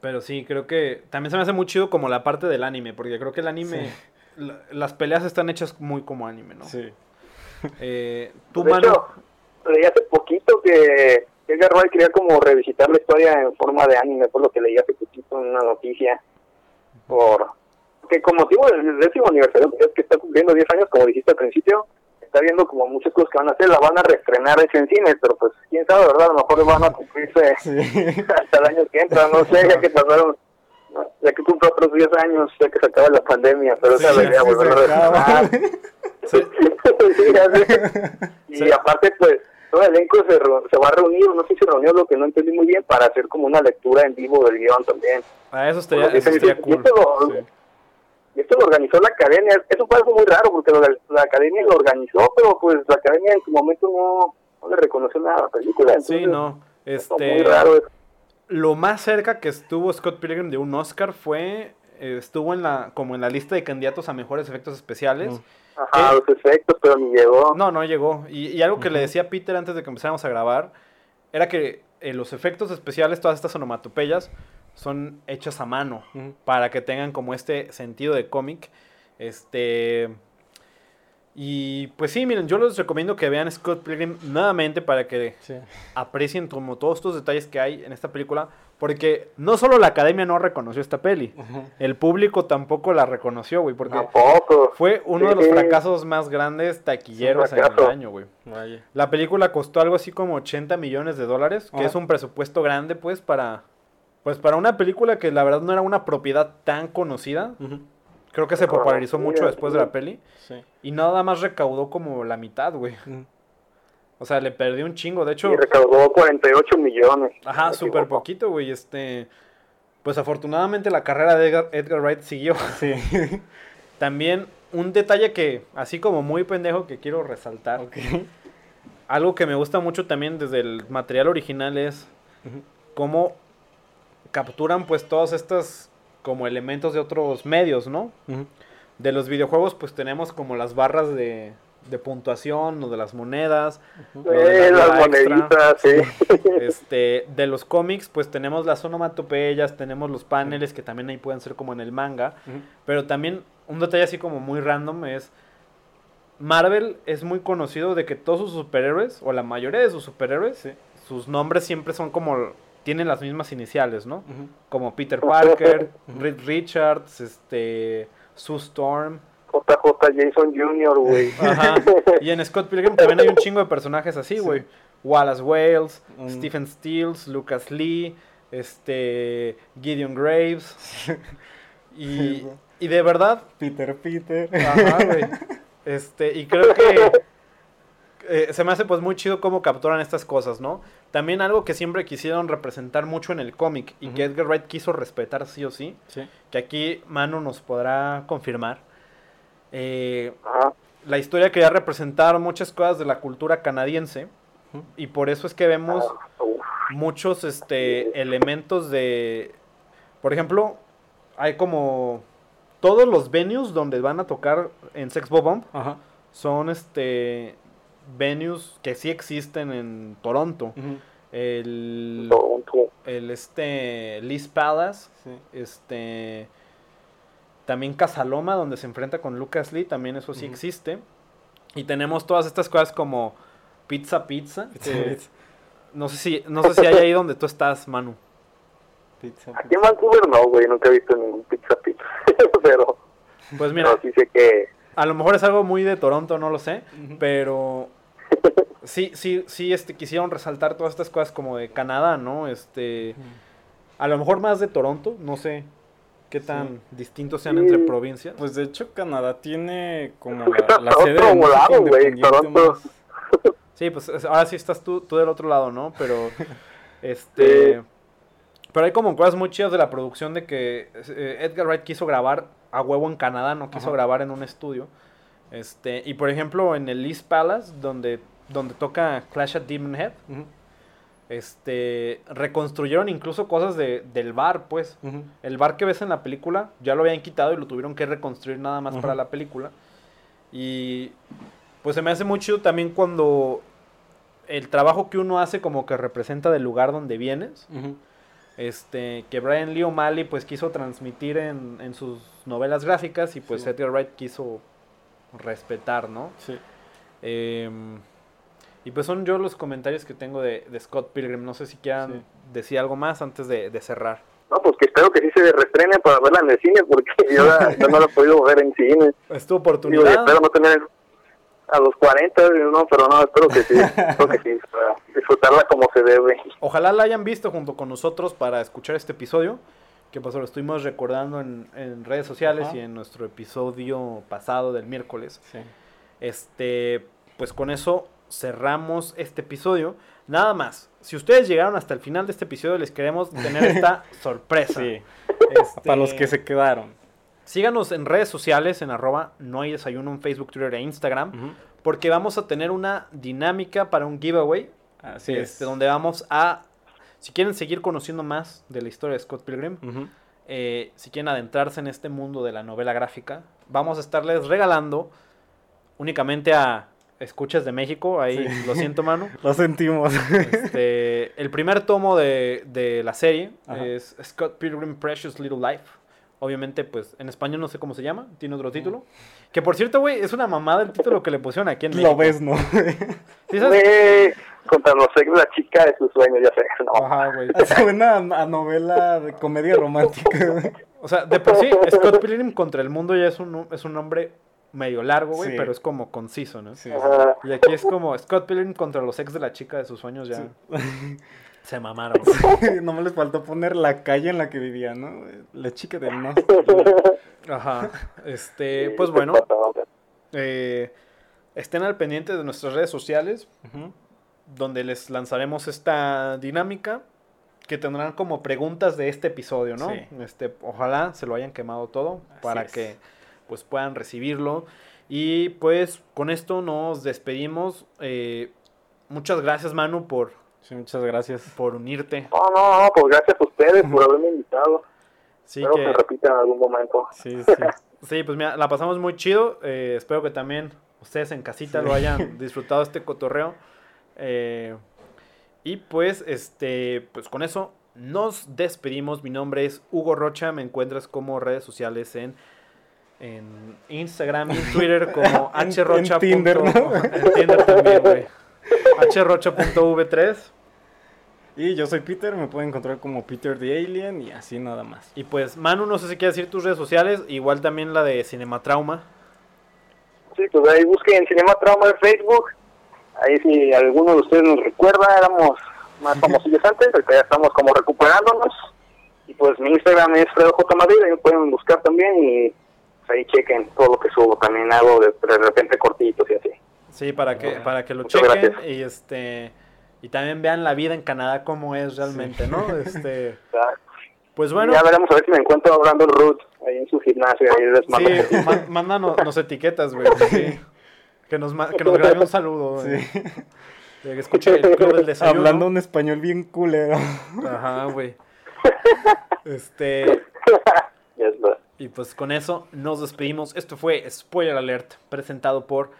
pero sí, creo que también se me hace muy chido como la parte del anime, porque creo que el anime, la- las peleas están hechas muy como anime, ¿no? Sí. Eh, tú, de mano, hecho, leí hace poquito que Edgar Wright quería como revisitar la historia en forma de anime, por lo que leí hace poquito en una noticia. Por que con motivo del décimo aniversario es que está cumpliendo 10 años, como dijiste al principio, está viendo como muchas cosas que van a hacer, la van a reestrenar hecho en cines, pero pues quién sabe, ¿verdad? A lo mejor van a cumplirse Sí. hasta el año que entra, no sé, ya que pasaron, ya que cumple otros 10 años, ya que se acaba la pandemia, pero esa es la Sí, idea, Sí, volver a reestrenar. sí, y Sí. aparte, pues, todo el elenco se, se va a reunir, no sé si se reunió lo que no entendí muy bien, para hacer como una lectura en vivo del guion también. a eso estaría, Porque eso estaría cool. lo- sí. Y esto lo organizó la academia, eso fue algo muy raro, porque lo la academia lo organizó, pero pues la academia en su momento no, no le reconoció nada a la película. Sí, no. Este, muy raro eso. lo más cerca que estuvo Scott Pilgrim de un Oscar fue eh, estuvo en la como en la lista de candidatos a mejores efectos especiales. Mm. Ajá, ¿Qué? los efectos, pero ni llegó. No, no llegó. Y, y algo que le decía a Peter antes de que empezáramos a grabar era que eh, los efectos especiales, todas estas onomatopeyas, son hechas a mano para que tengan como este sentido de cómic. Este. Y pues sí, miren, yo les recomiendo que vean Scott Pilgrim nuevamente para que Sí. aprecien como todos estos detalles que hay en esta película. Porque no solo la academia no reconoció esta peli, el público tampoco la reconoció, güey. Porque Tampoco. fue uno de los fracasos más grandes taquilleros en el año, güey. La película costó algo así como 80 millones de dólares, que es un presupuesto grande, pues, para... Pues para una película que la verdad no era una propiedad tan conocida. Creo que se popularizó mucho después de la peli. Sí. Y nada más recaudó como la mitad, güey. O sea, le perdió un chingo. De hecho, Y recaudó 48 millones. ajá, súper poquito, güey. Este... Pues afortunadamente la carrera de Edgar, Edgar Wright siguió. Sí. También un detalle que, así como muy pendejo, que quiero resaltar. Ok. Algo que me gusta mucho también desde el material original es cómo capturan pues todos estos como elementos de otros medios, ¿no? De los videojuegos pues tenemos como las barras de, de puntuación o de las monedas. Lo de Eh, la las moneditas, sí. Este, de los cómics pues tenemos las onomatopeyas, tenemos los paneles que también ahí pueden ser como en el manga. Pero también un detalle así como muy random es Marvel es muy conocido de que todos sus superhéroes o la mayoría de sus superhéroes Sí. sus nombres siempre son como tienen las mismas iniciales, ¿no? Como Peter Parker. Reed Richards, este Sue Storm. JJ Jason Jr., güey. Ajá. Y en Scott Pilgrim también hay un chingo de personajes así, güey. Wallace Wales, Mm. Stephen Stills, Lucas Lee, este Gideon Graves. Y, Sí, y de verdad, Peter Peter. Ajá, güey. Este, y creo que eh, se me hace pues muy chido cómo capturan estas cosas, ¿no? También algo que siempre quisieron representar mucho en el cómic y que. Edgar Wright quiso respetar sí o sí, Sí. que aquí Manu nos podrá confirmar, eh, la historia quería representar muchas cosas de la cultura canadiense y por eso es que vemos Uf, muchos este elementos de por ejemplo hay como todos los venues donde van a tocar en Sex Bomb Ajá. son este venues que sí existen en Toronto. El, Toronto. el este Liz Palace Sí. este también Casaloma donde se enfrenta con Lucas Lee también eso sí existe. Y tenemos todas estas cosas como Pizza Pizza que no sé si no sé si hay ahí donde tú estás Manu. Pizza, Aquí en Vancouver no, güey, nunca he visto ningún pizza pizza. pero, pues mira pero sí sé que... A lo mejor es algo muy de Toronto, no lo sé, pero sí, sí, sí, este, quisieron resaltar todas estas cosas como de Canadá, ¿no? Este, a lo mejor más de Toronto, no sé qué tan Sí. distintos sean Sí. entre provincias. Pues de hecho Canadá tiene como la, la sede de música lado, güey, independiente Toronto. más- Sí, pues es- ahora sí estás tú, tú del otro lado, ¿no? Pero, este, pero hay como cosas muy chidas de la producción de que eh, Edgar Wright quiso grabar a huevo en Canadá, no quiso Ajá. grabar en un estudio. Este, y por ejemplo en el East Palace, donde, donde toca Clash at Demon Head, Ujú. este, reconstruyeron incluso cosas de, del bar, pues. El bar que ves en la película ya lo habían quitado y lo tuvieron que reconstruir nada más para la película. Y pues se me hace muy chido también cuando el trabajo que uno hace como que representa del lugar donde vienes. Este, que Brian Lee O'Malley pues quiso transmitir en, en sus novelas gráficas y pues Sí. Edgar Wright quiso respetar, ¿no? Sí. Em, y pues son yo los comentarios que tengo de, de Scott Pilgrim. No sé si quieran Sí. decir algo más antes de, de cerrar. No, pues que espero que sí se restrene para verla en el cine, porque yo, la- yo no la he podido ver en cine. Es tu Digo, y oportunidad. espero no tener a los 40, no, pero no, espero que sí, espero que sí, para disfrutarla como se debe. Ojalá la hayan visto junto con nosotros para escuchar este episodio. Que pues lo estuvimos recordando en, en redes sociales Ajá. y en nuestro episodio pasado del miércoles. Sí. Este, pues con eso cerramos este episodio. Nada más, si ustedes llegaron hasta el final de este episodio, les queremos tener esta sorpresa. Sí. Este, Para los que se quedaron. Síganos en redes sociales, en arroba no hay desayuno en Facebook, Twitter e Instagram, porque vamos a tener una dinámica para un giveaway, Así este, es. donde vamos a, si quieren seguir conociendo más de la historia de Scott Pilgrim, eh, si quieren adentrarse en este mundo de la novela gráfica, vamos a estarles regalando únicamente a escuchas de México, ahí Sí. lo siento mano, Lo sentimos. este, el primer tomo de, de la serie Ajá. es Scott Pilgrim Precious Little Life. Obviamente, pues en español no sé cómo se llama, tiene otro título. Que por cierto, güey, es una mamada el título que le pusieron aquí en México. Lo ves, ¿no? ¿Sí sabes? Contra los ex de la chica de sus sueños, ya sé, no. Ajá, güey. Suena a, a novela de comedia romántica. güey. O sea, de por sí, Scott Pilgrim contra el mundo ya es un, es un nombre medio largo, güey, Sí. pero es como conciso, ¿no? Sí. Y aquí es como Scott Pilgrim contra los ex de la chica de sus sueños ya. Se mamaron. no me les faltó poner la calle en la que vivía, ¿no? La chica del no. Ajá. Este, pues bueno, eh, estén al pendiente de nuestras redes sociales, donde les lanzaremos esta dinámica que tendrán como preguntas de este episodio, ¿no? Sí. Este, ojalá se lo hayan quemado todo Así para es. que pues puedan recibirlo. Y pues con esto nos despedimos. Eh, muchas gracias, Manu, por, Sí, muchas gracias. por unirte. No, no, no, pues gracias a ustedes por haberme invitado. Sí, Espero que, que repita en algún momento. Sí, sí. sí, pues mira, la pasamos muy chido. Eh, espero que también ustedes en casita Sí. lo hayan disfrutado este cotorreo. Eh, y pues, este, pues con eso nos despedimos. Mi nombre es Hugo Rocha. Me encuentras como redes sociales en, en Instagram y en Twitter como hrocha. en Tinder, ¿no? En Tinder también, güey. hrocha.v3. Y yo soy Peter, me pueden encontrar como Peter the Alien y así nada más. Y pues, Manu, no sé si quieres decir tus redes sociales. Igual también la de Cinematrauma. Sí, pues ahí busquen Cinema Trauma en Facebook. Ahí si alguno de ustedes nos recuerda, éramos más famosillos antes, ahorita ya estamos como recuperándonos. Y pues mi Instagram es Fredo J. Madrid, ahí me pueden buscar también y ahí chequen todo lo que subo. También hago de, de repente cortitos y así. Sí, para que, Bueno, para que lo chequen gracias. y este y también vean la vida en Canadá como es realmente, ¿no? Este, pues bueno, Ya veremos a ver si me encuentro a Brandon Root ahí en su gimnasio, ahí les mando. Sí, mándanos nos etiquetas, güey. sí. Que nos, que nos grabe un saludo. Sí. Que escuche el club del desayuno. Hablando un español bien culero. Ajá, güey. Este. Ya está. Y pues con eso nos despedimos. Esto fue Spoiler Alert, presentado por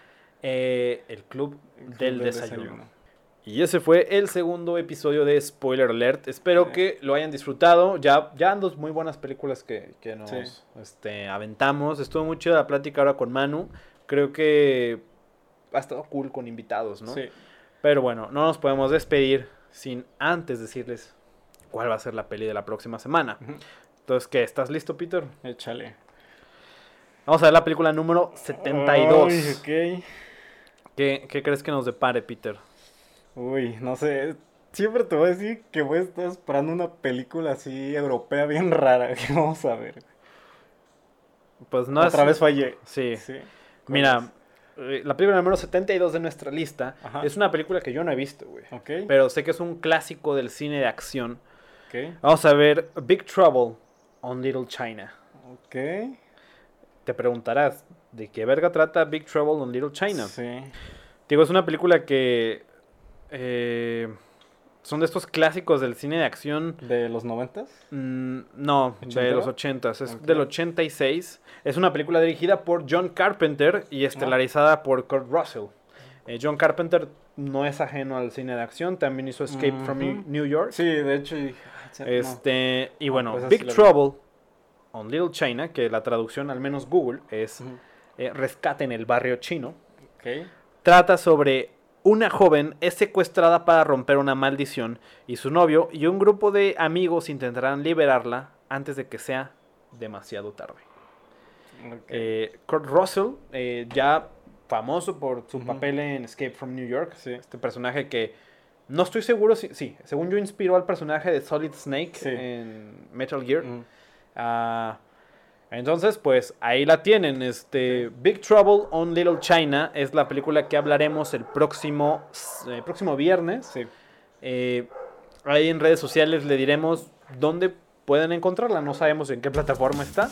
eh, el Club del, desayuno. Y ese fue el segundo episodio de Spoiler Alert. Espero Sí. que lo hayan disfrutado. Ya, ya han dos muy buenas películas que, que nos Sí. este, aventamos. Estuvo muy chida la plática ahora con Manu. Creo que ha estado cool con invitados, ¿no? Sí. Pero bueno, no nos podemos despedir sin antes decirles cuál va a ser la peli de la próxima semana. Entonces, ¿qué? ¿Estás listo, Peter? Échale. Vamos a ver la película número 72. Ay, ok. ¿Qué, qué crees que nos depare, Peter? Uy, no sé. Siempre te voy a decir que voy a estar esperando una película así europea bien rara que vamos a ver. Pues no Otra es... vez fallé. Sí. Sí. ¿Cuál Mira, eh, la película número 72 de nuestra lista Ajá. es una película que yo no he visto, güey. es? Ok. Pero sé que es un clásico del cine de acción. Ok. Vamos a ver Big Trouble on Little China. Ok. Te preguntarás, ¿de qué verga trata Big Trouble on Little China? Sí. Digo, es una película que eh, son de estos clásicos del cine de acción. ¿De los noventas? mm, no, de los 80 Es del 86. Es una película dirigida por John Carpenter y estelarizada por Kurt Russell. Eh, John Carpenter no es ajeno al cine de acción, también hizo Escape from. New York. Sí, de hecho. "Ah, sí, no". Este, y bueno, pues Big. Trouble on Little China, que la traducción, al menos Google, es eh, Rescate en el barrio chino. Ok. Trata sobre una joven es secuestrada para romper una maldición y su novio y un grupo de amigos intentarán liberarla antes de que sea demasiado tarde. Eh, Kurt Russell, eh, ya famoso por su papel en Escape from New York, Sí. este personaje que no estoy seguro si, sí, según yo inspiró al personaje de Solid Snake Sí. en Metal Gear. Mm. Ah, entonces, pues ahí la tienen. Este, Big Trouble on Little China es la película que hablaremos el próximo, eh, próximo viernes. Sí. Eh, ahí en redes sociales le diremos dónde pueden encontrarla. No sabemos en qué plataforma está,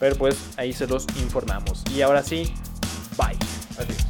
pero pues ahí se los informamos. Y ahora sí, bye. Adiós.